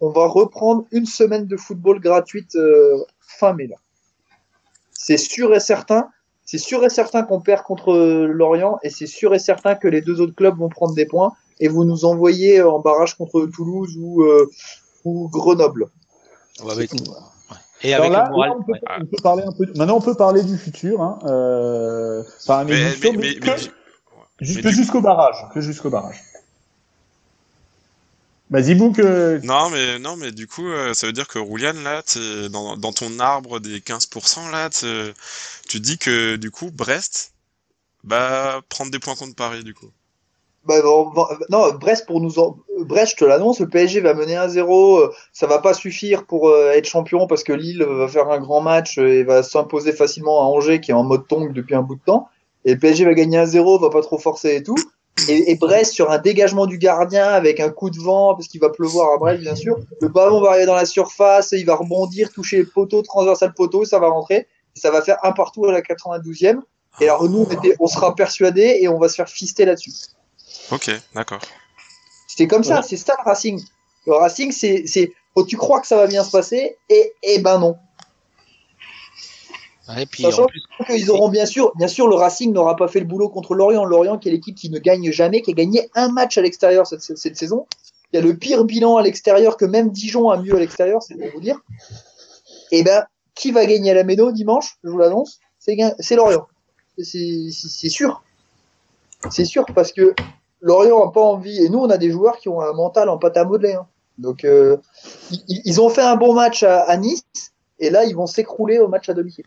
on va reprendre une semaine de football gratuite euh, fin mai. C'est sûr et certain. C'est sûr et certain qu'on perd contre euh, Lorient et c'est sûr et certain que les deux autres clubs vont prendre des points et vous nous envoyez en barrage contre Toulouse ou, euh, ou Grenoble. Ouais, mais- ouais. Et Alors avec là, le moral. là, on, peut, ouais. on peut parler un peu. Maintenant, on peut parler du futur. Hein. Euh... Enfin, mais, Mais, jusqu'au- mais, mais, que- mais- juste mais que du- jusqu'au barrage. Que jusqu'au barrage. Vas-y, Book. euh, Non, mais, non, mais du coup, euh, ça veut dire que Roulian, là, dans, dans ton arbre des 15%, là, tu dis que, du coup, Brest, bah, prendre des points contre Paris, du coup. Bah, non, Brest pour nous en... Brest, je te l'annonce, le PSG va mener 1-0, euh, ça va pas suffire pour euh, être champion parce que Lille va faire un grand match euh, et va s'imposer facilement à Angers qui est en mode tongue depuis un bout de temps. Et le PSG va gagner 1-0, va pas trop forcer et tout. Et, Brest sur un dégagement du gardien avec un coup de vent parce qu'il va pleuvoir à Brest bien sûr. Le ballon va arriver dans la surface, il va rebondir, toucher le poteau, transversal poteau, ça va rentrer. Ça va faire un partout à la 92e. Et alors nous, on, on sera persuadés et on va se faire fister là-dessus. Ok, d'accord. C'était comme ça, c'est ça le Racing. Le Racing, c'est, c'est, oh, tu crois que ça va bien se passer, et, et ben non. Ouais, et puis Sachant en plus, Ils auront bien sûr, bien sûr, le Racing n'aura pas fait le boulot contre Lorient. Lorient, qui est l'équipe qui ne gagne jamais, qui a gagné un match à l'extérieur cette, cette, cette saison. Il y a le pire bilan à l'extérieur que même Dijon a mieux à l'extérieur, c'est pour vous dire. Et ben, qui va gagner à la Méno dimanche? Je vous l'annonce, c'est, Lorient. C'est sûr. C'est sûr parce que Lorient n'a pas envie, et nous on a des joueurs qui ont un mental en pâte à modeler. hein. Donc euh, ils, ils ont fait un bon match à, à Nice, et là ils vont s'écrouler au match à domicile.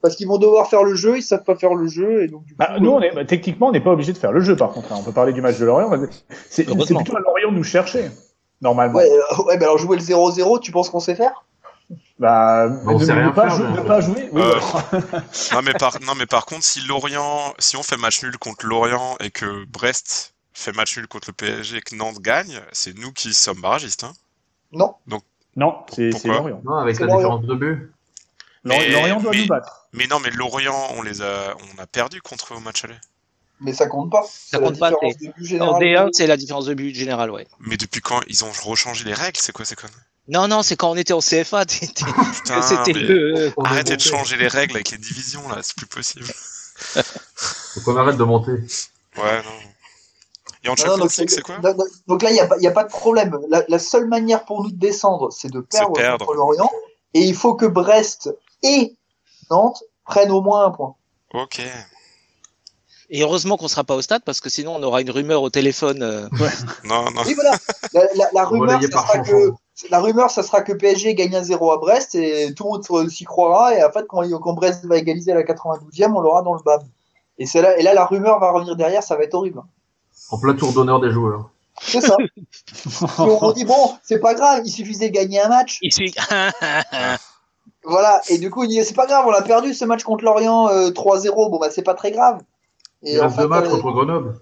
Parce qu'ils vont devoir faire le jeu, ils savent pas faire le jeu, et donc du coup, Bah, nous, on est, bah, techniquement, on n'est pas obligé de faire le jeu, par contre. hein. On peut parler du match de Lorient. mais C'est plutôt à Lorient de nous chercher, normalement. ouais, euh, ouais, mais alors jouer le 0-0, tu penses qu'on sait faire? Bah, on ne, sait ne rien pas, faire, jou- j'ai ne pas jouer. Oui, Euh. Non, mais par, non, mais par contre, si Lorient, si on fait match nul contre Lorient et que Brest fait match nul contre le PSG et que Nantes gagne, c'est nous qui sommes barragistes, hein. Non. Non, c'est Lorient. Non, avec C'est la Lorient. différence de but. Mais- Lorient doit mais- nous battre. Mais non, mais Lorient, on les a, on a perdu contre eux au match aller. Mais ça compte pas. C'est la compte pas, différence de but en général. D1, c'est la différence de but générale, ouais. Mais depuis quand ils ont rechangé les règles C'est quoi ces conneries? Non, non, c'est quand on était en CFA. t'étais- Putain, C'était le. Est arrêtez de changer les règles avec les divisions là, c'est plus possible. Faut qu'on arrête de monter. Ouais, non. Et en Non, non, Champions donc, League, c'est quoi donc- donc là, il n'y a, pas- y a pas de problème. La, la seule manière pour nous de descendre, c'est de perdre, perdre. contre Lorient. Et il faut que Brest et Nantes prennent au moins un point. Ok. Et heureusement qu'on sera pas au stade parce que sinon on aura une rumeur au téléphone. euh, Non, non. Oui, voilà. La, la- la rumeur, par sera que. La rumeur, ça sera que PSG gagne un 0 à Brest et tout le monde s'y croira. Et en fait, quand, quand Brest va égaliser à la 92e, on l'aura dans le BAM. Et, là, et là, la rumeur va revenir derrière, ça va être horrible. En plein tour d'honneur des joueurs. C'est ça. On dit, bon, c'est pas grave, il suffisait de gagner un match. Ici. Voilà. Et du coup, il dit, c'est pas grave, on a perdu ce match contre Lorient euh, 3-0. Bon, bah, c'est pas très grave. Et Il reste fait, deux matchs euh, contre Grenoble.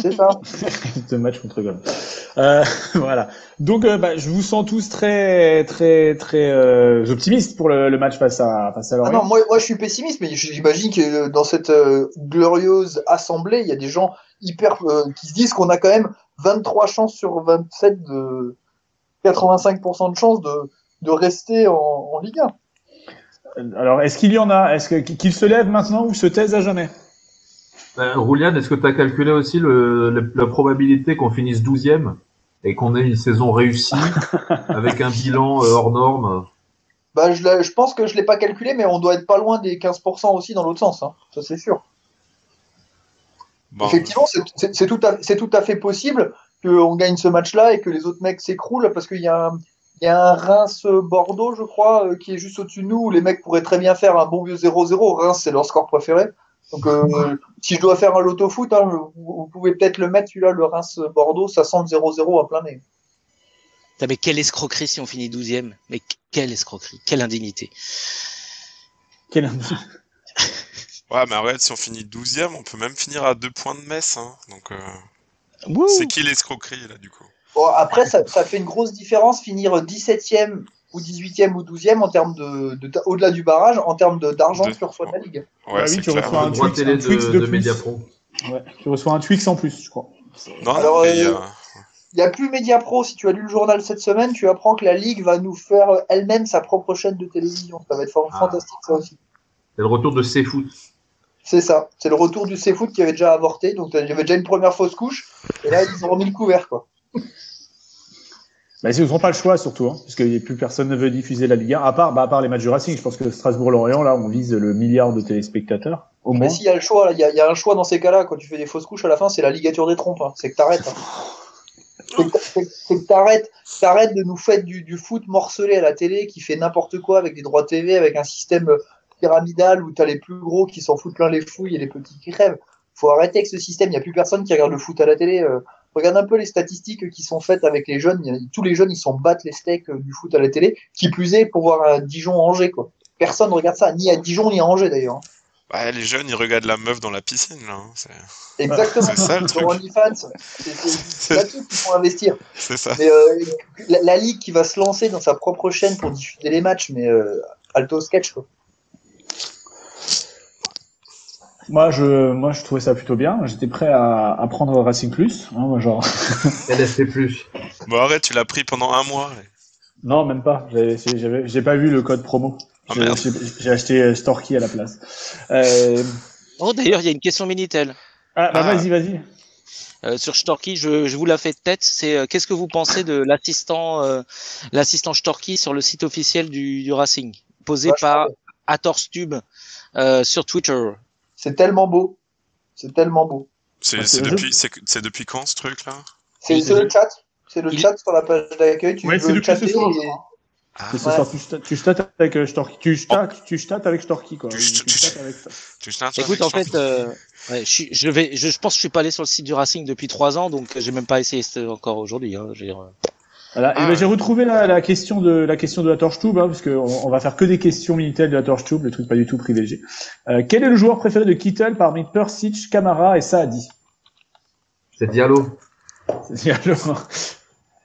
C'est ça. de match contre Grenoble. Euh, voilà. Donc, euh, bah, je vous sens tous très, très, très euh, optimistes pour le, le match face à, face à Ah non, moi, moi je suis pessimiste, mais j'imagine que dans cette glorieuse assemblée, il y a des gens hyper qui se disent qu'on a quand même 23 chances sur 27 de 85% de chances de, de rester en, en Ligue 1. Alors, est-ce qu'il y en a? Est-ce qu'ils se lèvent maintenant ou se taisent à jamais? Euh, Roulian, est-ce que tu as calculé aussi le, le- la probabilité qu'on finisse 12e et qu'on ait une saison réussie avec un bilan euh, hors norme? Bah, je, je pense que je l'ai pas calculé, mais on doit être pas loin des 15% aussi dans l'autre sens. Hein. Ça, c'est sûr. Bon, Effectivement, c'est- tout, à- c'est tout à fait possible qu'on gagne ce match-là et que les autres mecs s'écroulent parce qu'il y, a un- il y a un Reims-Bordeaux, je crois, euh, qui est juste au-dessus de nous, où les mecs pourraient très bien faire un bon vieux 0-0. Reims, c'est leur score préféré. Donc, euh, si je dois faire un loto foot, hein, vous, vous pouvez peut-être le mettre, celui-là, le Reims-Bordeaux, ça sent le 0-0 à plein nez. Putain, Mais quelle escroquerie si on finit 12e. Mais quelle escroquerie, quelle indignité. Quel indice. Ouais, mais arrête, si on finit 12ème, on peut même finir à deux points de Metz. Hein. Donc, euh, c'est qui l'escroquerie, là, du coup? Bon, après, ça, ça fait une grosse différence finir 17e ou 18e ou 12e en termes de, au-delà du barrage, en termes de- d'argent que tu reçois de la ligue. Ouais, Ah oui, tu clair. reçois un Twix, télé un Twix de, de de plus. Mediapro. Ouais, tu reçois un Twix en plus, je crois. Non, Alors, il y euh, a- n'y a plus Media Pro. Si tu as lu le journal cette semaine, tu apprends que la ligue va nous faire euh, elle-même sa propre chaîne de télévision. Ça va être Ah. fantastique, ça aussi. C'est le retour de C-Foot. C'est ça. C'est le retour du C-Foot qui avait déjà avorté. Donc, il y avait déjà une première fausse couche. Et là, ils ont remis le couvert, quoi. Bah, ils n'auront pas le choix, surtout, hein, parce que plus personne ne veut diffuser la Ligue 1, à part, bah, à part les matchs du Racing. Je pense que Strasbourg-Lorient, là, on vise le milliard de téléspectateurs, au moins. Mais s'il y a le choix, il y, a- il y a un choix dans ces cas-là. Quand tu fais des fausses couches à la fin, c'est la ligature des trompes. hein. C'est que t'arrêtes. hein. C'est que t'a- c'est- c'est que t'arrêtes, t'arrêtes de nous faire du, du foot morcelé à la télé qui fait n'importe quoi avec des droits TV, avec un système euh, pyramidal où t'as les plus gros qui s'en foutent plein les fouilles et les petits qui crèvent. Faut arrêter avec ce système. Il n'y a plus personne qui regarde le foot à la télé. euh. Regarde un peu les statistiques qui sont faites avec les jeunes. Tous les jeunes, ils s'en battent les steaks euh, du foot à la télé. Qui plus est pour voir un Dijon-Angers, quoi. Personne ne regarde ça, ni à Dijon, ni à Angers, d'ailleurs. hein. Ouais, les jeunes, ils regardent la meuf dans la piscine, là. hein. C'est- Exactement. C'est ça, le truc. OnlyFans, c'est- là-dessus qu'il faut investir. C'est ça. Mais euh, la, la ligue qui va se lancer dans sa propre chaîne pour diffuser les matchs, mais euh, alto sketch quoi. Moi, je, moi, je trouvais ça plutôt bien. J'étais prêt à, à prendre Racing Plus. Hein, moi, genre. LFP+. Bon, arrête, tu l'as pris pendant un mois. Non, même pas. J'avais, c'est- j'avais, j'ai pas vu le code promo. Ah, J'ai- merde. j'ai, j'ai acheté euh, Storky à la place. Euh... Oh, d'ailleurs, il y a une question Minitel. Ah, bah, Ah. vas-y, vas-y. Euh, sur Storky, je, je vous la fais de tête. C'est euh, qu'est-ce que vous pensez de l'assistant, euh, l'assistant Storky sur le site officiel du, du Racing, posé Vachement par. Atorstube euh, sur Twitter. C'est tellement beau. C'est tellement beau. C'est depuis, quand ce truc-là C'est le chat. C'est le chat sur la page d'accueil. Tu Ouais, chatter et-. Ah, Ouais. tu, sta- tu states avec euh, Storky. Tu states, tu states avec Storky, quoi. Tu Tu, tu- avec tu Écoute, en fait, euh, ouais, je, suis- je vais, je, je pense que je suis pas allé sur le site du Racing depuis trois ans, donc euh, j'ai même pas essayé encore aujourd'hui. Hein, Voilà. Ah et ben, ouais. j'ai retrouvé la, la question de la question de la Torch Tube, hein, parce qu'on on va faire que des questions Minitel de la Torch Tube, le truc pas du tout privilégié. Euh, quel est le joueur préféré de Kittel parmi Persic, Camara et Saadi? C'est Diallo. Alors,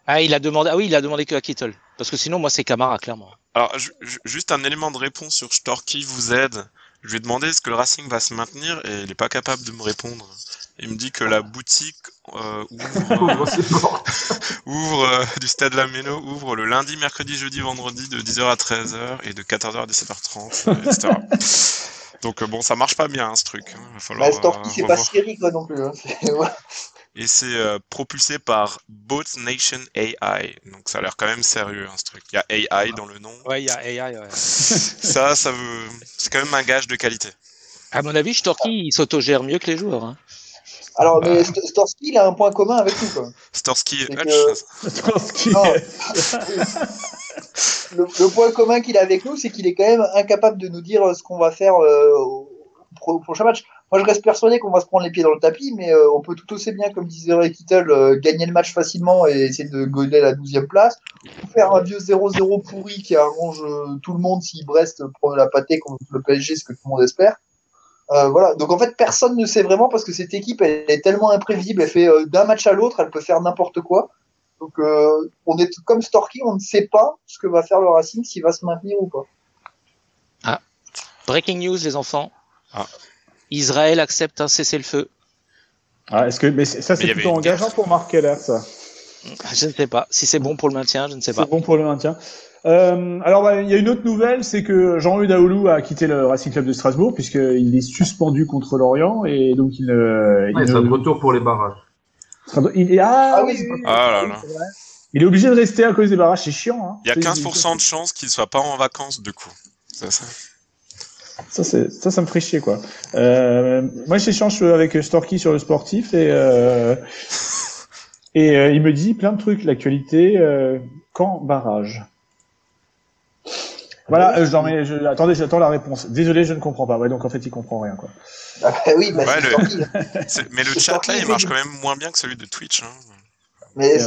Ah, il a demandé. Ah oui, il a demandé que à Kittle, parce que sinon, moi, c'est Camara, clairement. Alors, ju- ju- juste un élément de réponse sur Storky vous aide. Je lui ai demandé est-ce que le Racing va se maintenir et il n'est pas capable de me répondre. Il me dit que la boutique euh, ouvre, ouvre euh, du Stade Lameno ouvre le lundi, mercredi, jeudi, vendredi de 10h à 13h et de 14h à 17h30, euh, etc. Donc euh, bon, ça marche pas bien hein, ce truc. hein. Il va falloir, Bah, Storky, euh, c'est pas. Siri quoi non plus. hein. Et c'est euh, propulsé par Boat Nation AI. Donc ça a l'air quand même sérieux hein, ce truc. Il y a AI dans le nom. Ouais, il y a AI. Ouais. Ça, ça veut. C'est quand même un gage de qualité. À mon avis, Storky, il s'autogère mieux que les joueurs. Alors, Bah. mais St- Storsky, il a un point commun avec nous quoi. Storsky et que-. Non. le, le point commun qu'il a avec nous, c'est qu'il est quand même incapable de nous dire euh, ce qu'on va faire euh, au, pro- au prochain match. Moi, je reste persuadé qu'on va se prendre les pieds dans le tapis, mais euh, on peut tout aussi bien, comme disait Ray Kittle, euh, gagner le match facilement et essayer de goler la 12e place, ou faire un vieux 0-0 pourri qui arrange euh, tout le monde si Brest prend la pâtée contre le PSG, ce que tout le monde espère. Euh, voilà. Donc en fait, personne ne sait vraiment parce que cette équipe, elle est tellement imprévisible, elle fait euh, d'un match à l'autre, elle peut faire n'importe quoi. Donc euh, on est comme Storky, on ne sait pas ce que va faire le Racing, s'il va se maintenir ou pas. Breaking news, les enfants. Ah. Israël accepte un cessez-le-feu. Ah, est-ce que, mais c'est- ça, c'est plutôt une engageant pour Marc Keller, ça. Je ne sais pas. Si c'est bon pour le maintien, je ne sais pas. C'est bon pour le maintien. Euh, alors, bah, il y a une autre nouvelle, c'est que Jean-Eudes Daoulou a quitté le Racing Club de Strasbourg puisqu'il est suspendu contre l'Orient et donc il ne, il Ouais, ne- un retour pour les barrages. il est, ah, Ah oui, oui, c'est oui, pas- Ah là là. il est obligé de rester à cause des barrages, c'est chiant. Hein. Il y a C'est- 15% de chances qu'il soit pas en vacances du coup. C'est ça. Ça, c'est, ça, ça me ferait chier, quoi. Euh, moi, j'échange avec Storky sur le sportif et, euh, et euh, il me dit plein de trucs, l'actualité. Euh, Caen barrage? Voilà, euh, je- attendez, j'attends la réponse. Désolé, je ne comprends pas. Ouais, donc en fait, il comprend rien, quoi. Ah bah oui, bah, Ouais, le-. C'est- Mais le chat là, il marche quand même moins bien que celui de Twitch. Hein. Mais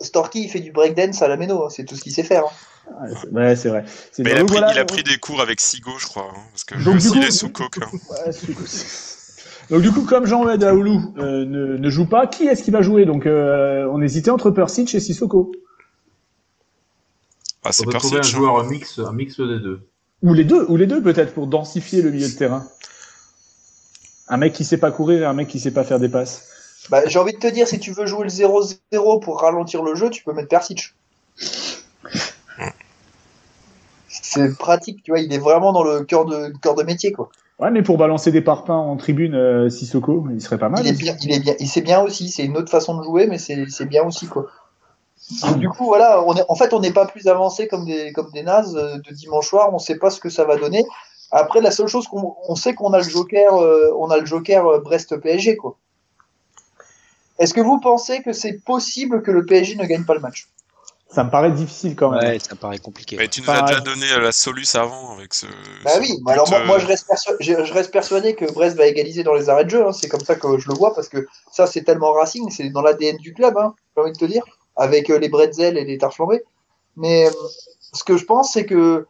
Storky, il fait du breakdance à la méno, hein, c'est tout ce qu'il sait faire. hein. Ouais, c'est- vrai. Mais il a, pris, voilà, il a on- pris des cours avec Sigo, je crois. hein, parce que Donc, il est sous coke. hein. Donc du coup, comme Jean-Ed Aoulou euh, ne, ne joue pas, qui est-ce qui va jouer? Donc euh, on hésitait entre Persic et Sissoko. Ah, c'est On peut trouver un joueur un mix, un mix des deux. Ou les deux, ou les deux peut-être pour densifier le milieu de terrain. Un mec qui sait pas courir et un mec qui sait pas faire des passes. Bah, j'ai envie de te dire, si tu veux jouer le 0-0 pour ralentir le jeu, tu peux mettre Persic. C'est pratique, tu vois, il est vraiment dans le cœur de, cœur de métier, quoi. Ouais, mais pour balancer des parpaings en tribune, euh, Sissoko, il serait pas mal. Il est bien, il est bien, il sait bien aussi, c'est une autre façon de jouer, mais c'est c'est bien aussi, quoi. Donc, du coup, voilà, on est, en fait, on n'est pas plus avancé comme des, comme des nazes euh, de dimanche soir, on sait pas ce que ça va donner. Après, la seule chose qu'on on sait qu'on a le joker, euh, on a le joker euh, Brest-PSG, quoi. Est-ce que vous pensez que c'est possible que le PSG ne gagne pas le match? Ça me paraît difficile quand même. Ouais, ça paraît compliqué. Mais tu nous Enfin, as déjà donné la soluce avant avec ce. Bah ce oui, mais alors moi, moi, je, reste perso- je, je reste persuadé que Brest va égaliser dans les arrêts de jeu. hein. C'est comme ça que je le vois parce que ça, c'est tellement Racing, c'est dans l'ADN du club, hein, j'ai envie de te dire, avec euh, les bretzels et les tartes flambées. Mais euh, ce que je pense, c'est que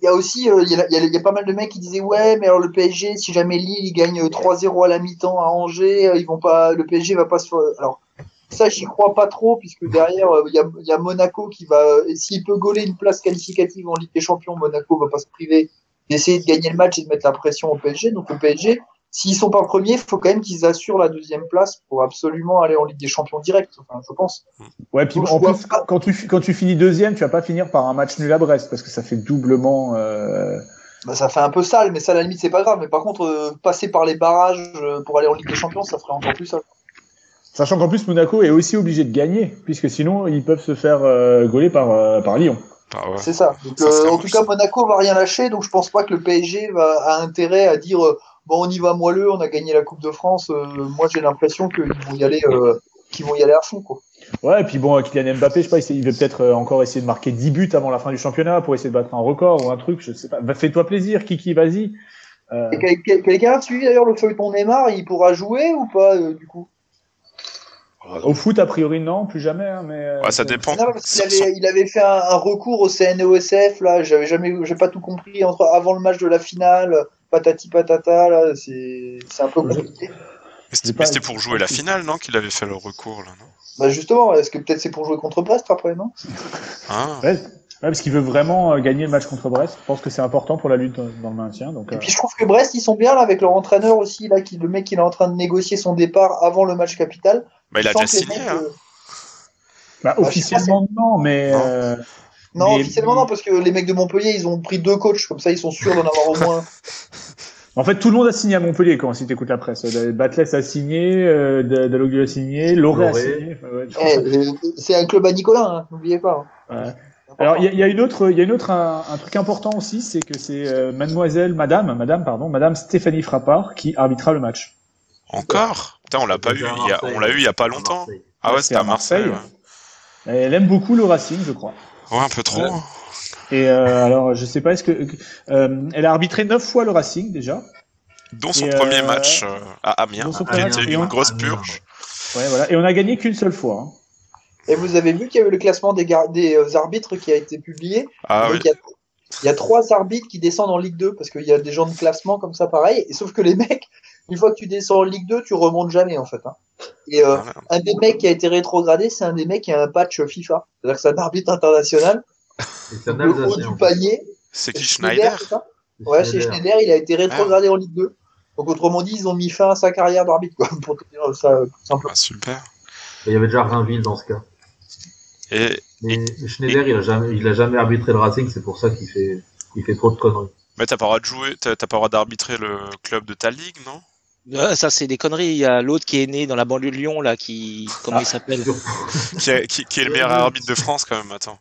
il y a aussi, euh, il y, a, pas mal de mecs qui disaient ouais, mais alors le PSG, si jamais Lille il gagne 3-0 à la mi-temps à Angers, ils vont pas, le PSG va pas se. Alors ça, j'y crois pas trop puisque derrière il y, a, Monaco qui va, s'il peut gauler une place qualificative en Ligue des Champions, Monaco va pas se priver d'essayer de gagner le match et de mettre la pression au PSG. Donc le PSG, s'ils sont pas premiers, il faut quand même qu'ils assurent la deuxième place pour absolument aller en Ligue des Champions direct. Enfin, je pense. Ouais, puis Donc, en plus, pas- quand tu, quand tu finis deuxième, tu vas pas finir par un match nul à Brest parce que ça fait doublement. euh, Bah, ça fait un peu sale, mais ça à la limite c'est pas grave. Mais par contre, euh, passer par les barrages euh, pour aller en Ligue des Champions, ça ferait encore plus sale. Sachant qu'en plus Monaco est aussi obligé de gagner puisque sinon ils peuvent se faire euh, gauler par, euh, par Lyon. Ah ouais. C'est ça. Donc, Ça euh, en tout cas. Monaco va rien lâcher, donc je pense pas que le PSG va a intérêt à dire euh, bon on y va moelleux, on a gagné la Coupe de France. Euh, moi j'ai l'impression qu'ils vont y aller, euh, qu'ils vont y aller à fond quoi. Ouais, et puis bon, Kylian Mbappé, je sais pas, il veut peut-être euh, encore essayer de marquer 10 buts avant la fin du championnat pour essayer de battre un record ou un truc, je sais pas. Va, Fais-toi plaisir, Kiki, vas-y. Euh, Quelqu'un a suivi d'ailleurs le feuilleton Neymar, il pourra jouer ou pas euh, du coup? Au foot, a priori, non, plus jamais. hein, mais, Ouais, ça dépend. Non, parce qu'il Sans- avait, il avait fait un, un recours au CNOSF là, j'avais jamais, j'ai pas tout compris entre avant le match de la finale, patati patata là, c'est c'est un peu compliqué. Mais c'était pour jouer la finale, non Qu'il avait fait le recours, là, non? Bah justement, est-ce que peut-être c'est pour jouer contre Brest après non? Ah, Ouais, ouais, parce qu'il veut vraiment euh, gagner le match contre Brest. Je pense que c'est important pour la lutte dans le maintien. Donc, Et euh, puis je trouve que Brest ils sont bien là avec leur entraîneur aussi là, qui le mec il est en train de négocier son départ avant le match capital. bah, il a déjà signé, hein. euh, bah, sais officiellement, non, mais. Non. euh, Non, Mais- officiellement non, parce que les mecs de Montpellier ils ont pris deux coachs, comme ça ils sont sûrs d'en avoir au moins. En fait, tout le monde a signé à Montpellier quand si t'écoutes la presse. Euh, Batles a signé, euh, Dalloglio a signé, Loré a signé. Enfin, ouais, Eh, euh, c'est un club à Nicolas, hein, n'oubliez pas. hein. Ouais. Alors, il y, a- il y a une autre, il y a une autre, un, un truc important aussi, c'est que c'est euh, Mademoiselle, Madame, Madame, pardon, Madame Stéphanie Frappard qui arbitrera le match. Encore? Putain, on l'a pas eu. A- on l'a eu il y a pas longtemps. Ah ouais, Ouais, c'était à Marseille. ouais. Elle aime beaucoup le Racing, je crois. Ouais, un peu trop. Ouais. Et euh, alors, je sais pas, est-ce que euh, elle a arbitré neuf fois le Racing déjà. Dont son Et, premier euh, match euh, à Amiens, dont son qui premier était une on- grosse purge. Ouais, voilà. Et on a gagné qu'une seule fois. hein. Et vous avez vu qu'il y avait le classement des, gar- des euh, arbitres qui a été publié? Ah Donc, oui. il, y a, il y a trois arbitres qui descendent en Ligue 2 parce qu'il y a des gens de classement comme ça pareil. Et sauf que les mecs, une fois que tu descends en Ligue 2, tu remontes jamais en fait. hein. Et euh, Ah, un des mecs qui a été rétrogradé, c'est un des mecs qui a un patch FIFA. C'est-à-dire que c'est un arbitre international. Et c'est un Le haut du panier. C'est qui Schneider, Schneider c'est ça Ouais, c'est Schneider. Schneider, il a été rétrogradé en Ligue 2. Donc autrement dit, ils ont mis fin à sa carrière d'arbitre, quoi, pour te dire ça euh, tout simplement. Ah, Super. Il y avait déjà Rainville dans ce cas. Et, Mais Schneider, il a jamais, il a jamais arbitré le Racing, c'est pour ça qu'il fait, il fait trop de conneries. mais t'as pas le droit de jouer, t'as t'as pas le droit d'arbitrer le club de ta ligue, non? Ah, ça, c'est des conneries. Il y a l'autre qui est né dans la banlieue de Lyon, là, qui. Comment il s'appelle? Qui, est- qui- qui est le meilleur arbitre de France quand même, attends.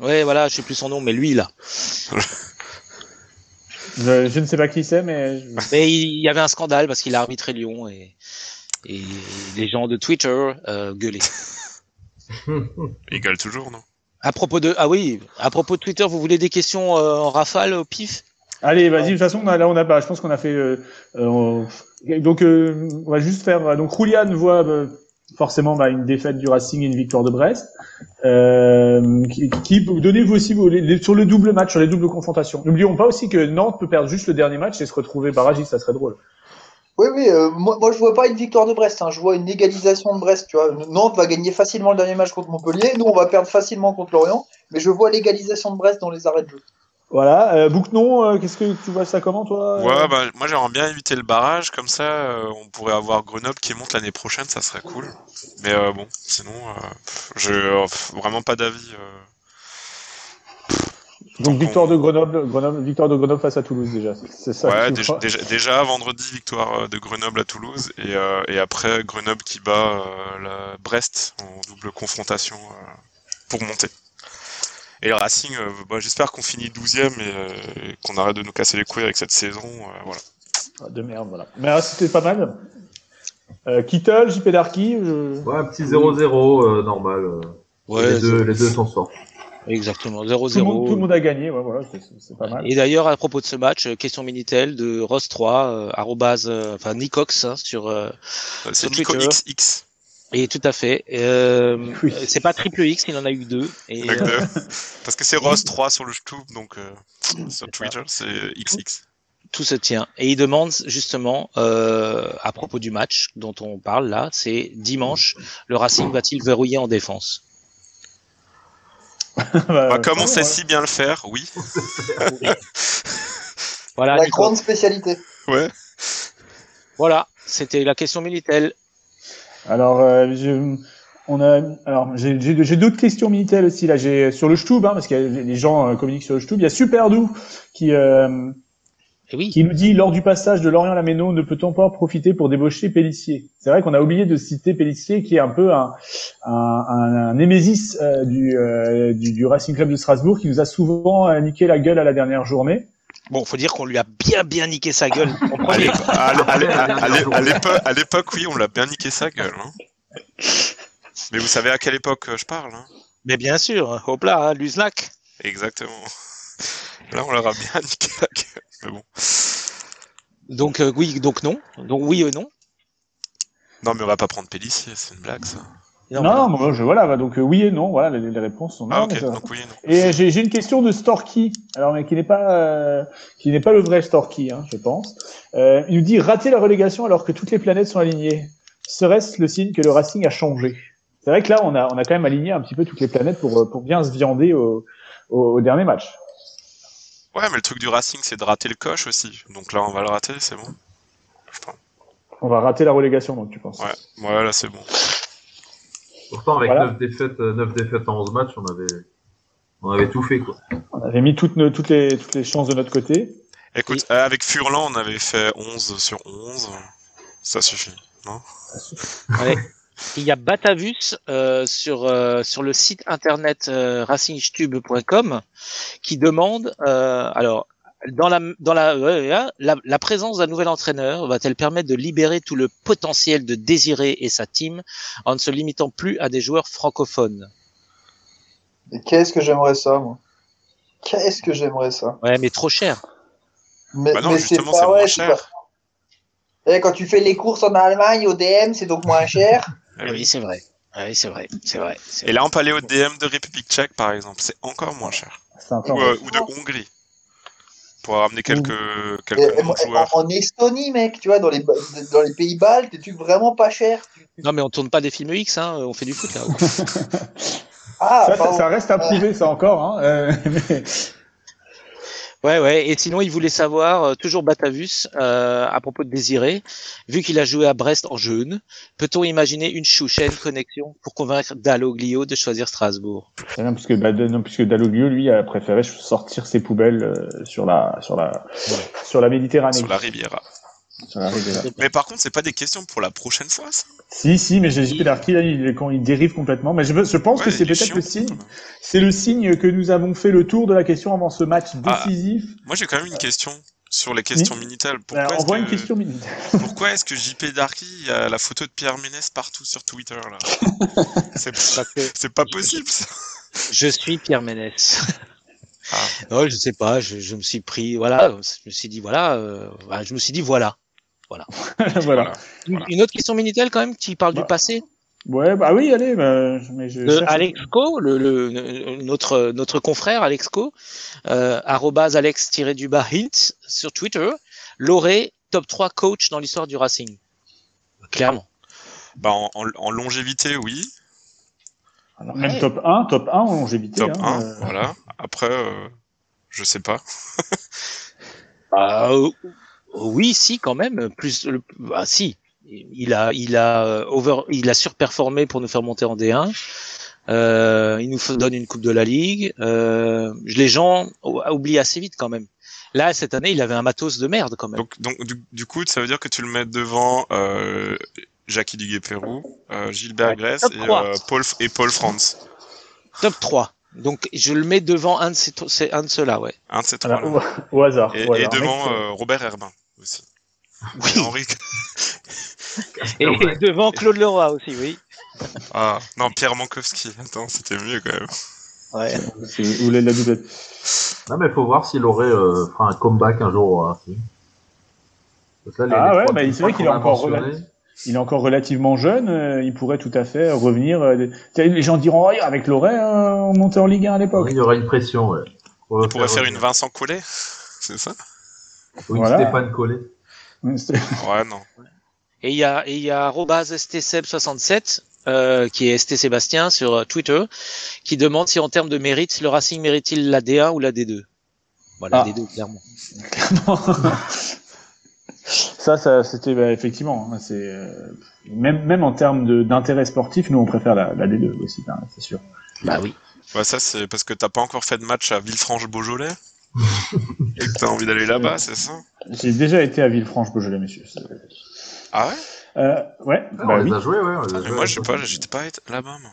Ouais, voilà, je sais plus son nom, mais lui, là. Je, je ne sais pas qui c'est, mais Mais il y avait un scandale parce qu'il a arbitré Lyon et, et les gens de Twitter euh, gueulaient. Il gueule toujours, non? À propos de ah oui, à propos de Twitter, vous voulez des questions euh, en rafale au pif? Allez, vas-y. De toute façon, on a- là, on a pas. Je pense qu'on a fait. euh, euh, on- donc, euh, on va juste faire. Donc, Roulian voit euh, forcément bah, une défaite du Racing et une victoire de Brest. Euh, qui, qui donnez-vous aussi vos- les- les- sur le double match, sur les doubles confrontations. N'oublions pas aussi que Nantes peut perdre juste le dernier match et se retrouver barragiste. Ça serait drôle. Oui, oui, euh, moi, moi je vois pas une victoire de Brest, hein, je vois une égalisation de Brest, tu vois. Nantes va gagner facilement le dernier match contre Montpellier, nous on va perdre facilement contre Lorient, mais je vois l'égalisation de Brest dans les arrêts de jeu. Voilà. Euh, euh, qu'est-ce que tu vois ça comment toi euh Ouais, bah, moi j'aimerais bien éviter le barrage, comme ça euh, on pourrait avoir Grenoble qui monte l'année prochaine, ça serait cool. Mais bon, sinon, pff, vraiment pas d'avis. Donc victoire de Grenoble, Grenoble, victoire de Grenoble face à Toulouse déjà. C'est ça. Ouais, déjà, vois. déjà, déjà, vendredi victoire de Grenoble à Toulouse et, et après Grenoble qui bat la Brest en double confrontation pour monter. Et le Racing, euh, bah, j'espère qu'on finit 12ème et, euh, et qu'on arrête de nous casser les couilles avec cette saison. euh, voilà. Ah, De merde, voilà. Mais ah, c'était pas mal. Euh, Kittel, JP Darky, je... Ouais, un petit 0-0 euh, normal. euh. Ouais, les, deux, les deux s'en sortent. Exactement, tout, le monde, tout le 0-0. monde a gagné, ouais, voilà, c'est- pas mal. Et d'ailleurs, à propos de ce match, question Minitel de Ross3, euh, arrobase, euh, enfin Nicox hein, sur, Sur Nico Twitter. XX. Et tout à fait. Euh, Oui. C'est pas triple X, il en a eu deux. Et, euh, deux. Parce que c'est Ross 3 sur le YouTube, donc euh, sur Twitter c'est XX. tout se tient. Et il demande justement, euh, à propos du match dont on parle là, c'est dimanche, le Racing va-t-il verrouiller en défense? Bah, Bah, comme on sait ouais. si bien le faire, oui. Voilà, La Nico. grande spécialité. Ouais. voilà, c'était la question Minitel. Alors, euh, je, on a, alors j'ai j'ai- j'ai d'autres questions Minitel aussi là. J'ai sur le Stub, hein, parce que les gens euh, communiquent sur le Stub. Il y a Superdou qui euh, oui, qui nous dit lors du passage de Lorient à la Méno, ne peut-on pas en profiter pour débaucher Pellissier? C'est vrai qu'on a oublié de citer Pellissier, qui est un peu un, un, un, euh, du, euh, du, du Racing Club de Strasbourg, qui nous a souvent niqué la gueule à la dernière journée. Bon, faut dire qu'on lui a bien bien niqué sa gueule À l'époque- oui, on l'a bien niqué sa gueule. hein. Mais vous savez à quelle époque euh, je parle hein Mais bien sûr, hop là, hein, Luznac. Exactement. Là, on leur a bien niqué la gueule. Mais bon. Donc euh, oui, donc non. Donc oui et non. Non, mais on va pas prendre Pellissier, c'est une blague ça. Non, non, moi, je, voilà, bah, donc euh, oui et non, voilà, les, les réponses sont non. Ah, mais ok, ça- donc oui et non. Et euh, j'ai une question de Storky, alors mais qui n'est pas euh, qui n'est pas le vrai Storky, hein, je pense. Euh, il nous dit rater la relégation alors que toutes les planètes sont alignées. Serait-ce le signe que le Racing a changé? C'est vrai que là, on a on a quand même aligné un petit peu toutes les planètes pour pour bien se viander au, au, au dernier match. Ouais, mais le truc du Racing, c'est de rater le coche aussi. Donc là, on va le rater, c'est bon. Je pense. On va rater la relégation, donc tu penses Ouais, ouais, là, c'est bon. Pourtant, avec Voilà. 9 défaites, euh, 9 défaites en 11 matchs, on avait, on avait tout fait, quoi. On avait mis toutes nos, toutes les toutes les chances de notre côté. Écoute, euh, avec Furlan, on avait fait 11 sur 11. Ça suffit. Ouais. Il y a Batavus euh, sur euh, sur le site internet euh, racingstube.com qui demande euh, alors dans la dans la, ouais, ouais, la la présence d'un nouvel entraîneur va-t-elle permettre de libérer tout le potentiel de Désiré et sa team en ne se limitant plus à des joueurs francophones? Et qu'est-ce que j'aimerais ça, moi? Qu'est-ce que j'aimerais ça? Ouais, mais trop cher. Mais, Bah non, mais justement, pas c'est moins vrai, cher. pas- Eh, quand tu fais les courses en Allemagne au DM, c'est donc moins cher. Eh oui. Oui, c'est vrai. Oui, c'est vrai, c'est vrai. Et là, on peut aller au DM de République tchèque, par exemple. C'est encore moins cher. Ou, euh, ou de Hongrie. Pour ramener quelques, Et- quelques et bons moi, joueurs. en, en Estonie, mec, tu vois, dans les, dans les pays baltes, des trucs vraiment pas chers. Non, mais on tourne pas des films X, hein, on fait du foot là. Ah, ça, ça, pardon. ça reste à prouver, ça encore. Hein, euh, mais- Ouais, ouais. Et sinon, il voulait savoir, euh, toujours Batavus, euh, à propos de Désiré, vu qu'il a joué à Brest en jeune, peut-on imaginer une chouchaine connexion pour convaincre Dalloglio de choisir Strasbourg? Non, puisque, bah, non, puisque Dalloglio, lui, a préféré sortir ses poubelles euh, sur la, sur la, sur la Méditerranée. Sur la Riviera. Mais par contre, c'est pas des questions pour la prochaine fois, ça Si, si, mais j'ai JP Darky, là, il, quand il dérive complètement. Mais je, pense Ouais, que c'est peut-être le signe. C'est le signe que nous avons fait le tour de la question avant ce match Ah. décisif. Moi, j'ai quand même une question. sur les questions Minitel. Pourquoi Alors, est-ce envoie que, une question minute. pourquoi est-ce que JP Darky a la photo de Pierre Ménès partout sur Twitter là? C'est pas possible ça. je suis Pierre Ménès. Ah. Non, je sais pas, je, je me suis pris, voilà, je me suis dit, voilà, euh, voilà, je me suis dit, voilà. voilà. Une, une autre question Minitel quand même qui parle Bah, du passé Ouais, bah oui, allez, bah, mais je de cherche- Alexco, le, le, notre, notre confrère Alexco, euh, arrobase alex-du-bas hint sur Twitter, l'aurait top 3 coach dans l'histoire du Racing. Clairement. Bah, en, en- en longévité, oui. Alors, Ouais. Même top 1, top 1 en longévité. Top hein, 1, euh, voilà. Après, euh, je sais pas. Bah, euh, oui, si, quand même. Plus, le, bah, si. Il a, il a euh, over, il a surperformé pour nous faire monter en D1. Euh, il nous donne une coupe de la ligue. Euh, les gens ou- oublient assez vite quand même. Là, cette année, il avait un matos de merde quand même. Donc, donc du, du coup, ça veut dire que tu le mets devant euh, Jackie Duguay-Pérou, euh, Gilbert Ouais, Grèce top et, euh, Paul, et Paul France. Top 3. Donc, je le mets devant un de ces, un de ceux-là, ouais. Un de ces trois. au, au hasard. Et, au et hasard. devant euh, Robert Herbin aussi. Oui. Et Henri. Et devant Claude Leroy aussi, oui. Ah, non, Pierre Mankowski. Attends, c'était mieux quand même. Ouais. c'est- Vous voulez la doublette Non, mais il faut voir s'il aurait euh, fera un comeback un jour là, les- Ah les ouais, bah, c'est vrai qu'il est encore Il est encore relativement jeune, euh, il pourrait tout à fait revenir. euh, des- Les gens diront, oh, avec Lorraine, euh, on montait en Ligue 1 à l'époque. Il y aura une pression, ouais. On pourrait faire une revenir. Vincent Collet, c'est ça? Ou une Voilà. Stéphane Collet. Ouais, non. Et il y a, et il y a arobase stseb67, euh, qui est ST Sébastien sur euh, Twitter, qui demande si en termes de mérite, le Racing mérite-t-il la D1 ou la D2 Voilà, Ah. D2, clairement. ça, ça c'était bah, effectivement. hein, c'est euh, même même en termes d'intérêt sportif, nous on préfère la, la D2 aussi, hein, c'est sûr. Bah oui. Ouais, ça, c'est parce que t'as pas encore fait de match à Villefranche-Beaujolais et que t'as envie d'aller là-bas, c'est ça? J'ai déjà été à Villefranche-Beaujolais, messieurs. Ah ouais? Euh, ouais, Ah, bah on oui. les a joués, ouais. on les a Mais joués moi, je sais pas, j'étais pas été là-bas, moi.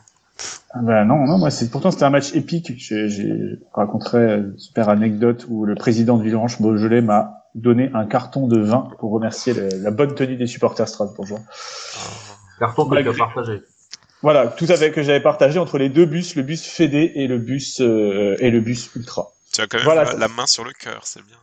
Bah non, non, moi c'est pourtant c'était un match épique. J'ai raconterai une super anecdote où le président de Villefranche Beaujolais m'a donné un carton de vin pour remercier le- la bonne tenue des supporters strasbourgeois. Carton que tu as partagé. Voilà, tout à fait que j'avais partagé entre les deux bus, le bus Fédé et le bus euh, et le bus Ultra. Tu as quand même Voilà, la, main sur le cœur, c'est bien.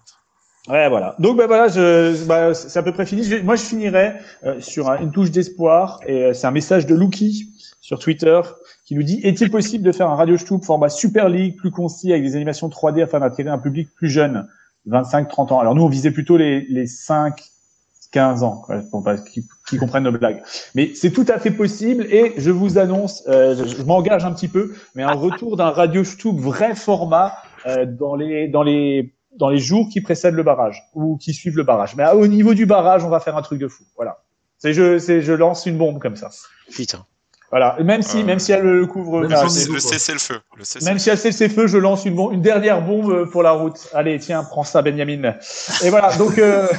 Ouais, voilà. Donc bah voilà, je, bah, c'est à peu près fini. Je moi, je finirai euh, sur un- une touche d'espoir et euh, c'est un message de Lucky sur Twitter qui nous dit est-il possible de faire un Radio Stub format Super League plus concis avec des animations 3D afin d'attirer un public plus jeune, 25-30 ans? Alors nous, on visait plutôt les, les 5 15 ans, quoi, pour pas qu'ils comprennent nos blagues. Mais c'est tout à fait possible et je vous annonce, euh, je, je m'engage un petit peu, mais un retour d'un Radio Stub vrai format dans les dans les dans les jours qui précèdent le barrage ou qui suivent le barrage. Mais au niveau du barrage, on va faire un truc de fou. Voilà. C'est je c'est je lance une bombe comme ça. Putain. Voilà. Même si Euh, même si elle le couvre, même ah, nous, le cessez-le-feu. Le cessez même si elle feux, je lance une bombe, une dernière bombe pour la route. Allez, tiens, prends ça, Benjamin. Et voilà. Donc. Euh...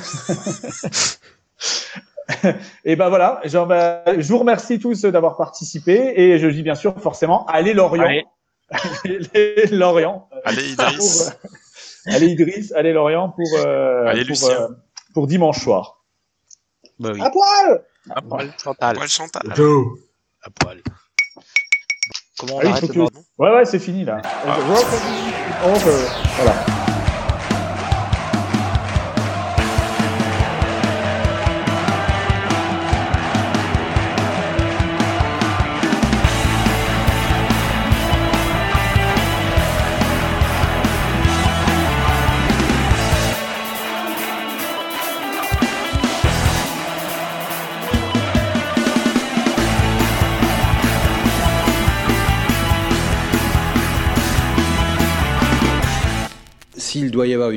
Et ben voilà, genre, bah, je vous remercie tous d'avoir participé et je dis bien sûr forcément allez Lorient, Allez. Allez Lorient, Allez, pour, Idriss. euh, allez Idriss, allez Lorient pour euh, Allez, pour, euh, pour dimanche soir. Bah oui. À poil À poil, Chantal. Poil Chantal. Joe. À poil. Comment on Ah arrête que- Ouais ouais, c'est fini là. Ah. Over. Voilà.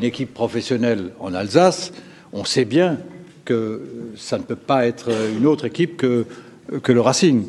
Une équipe professionnelle en Alsace, on sait bien que ça ne peut pas être une autre équipe que, que le Racing.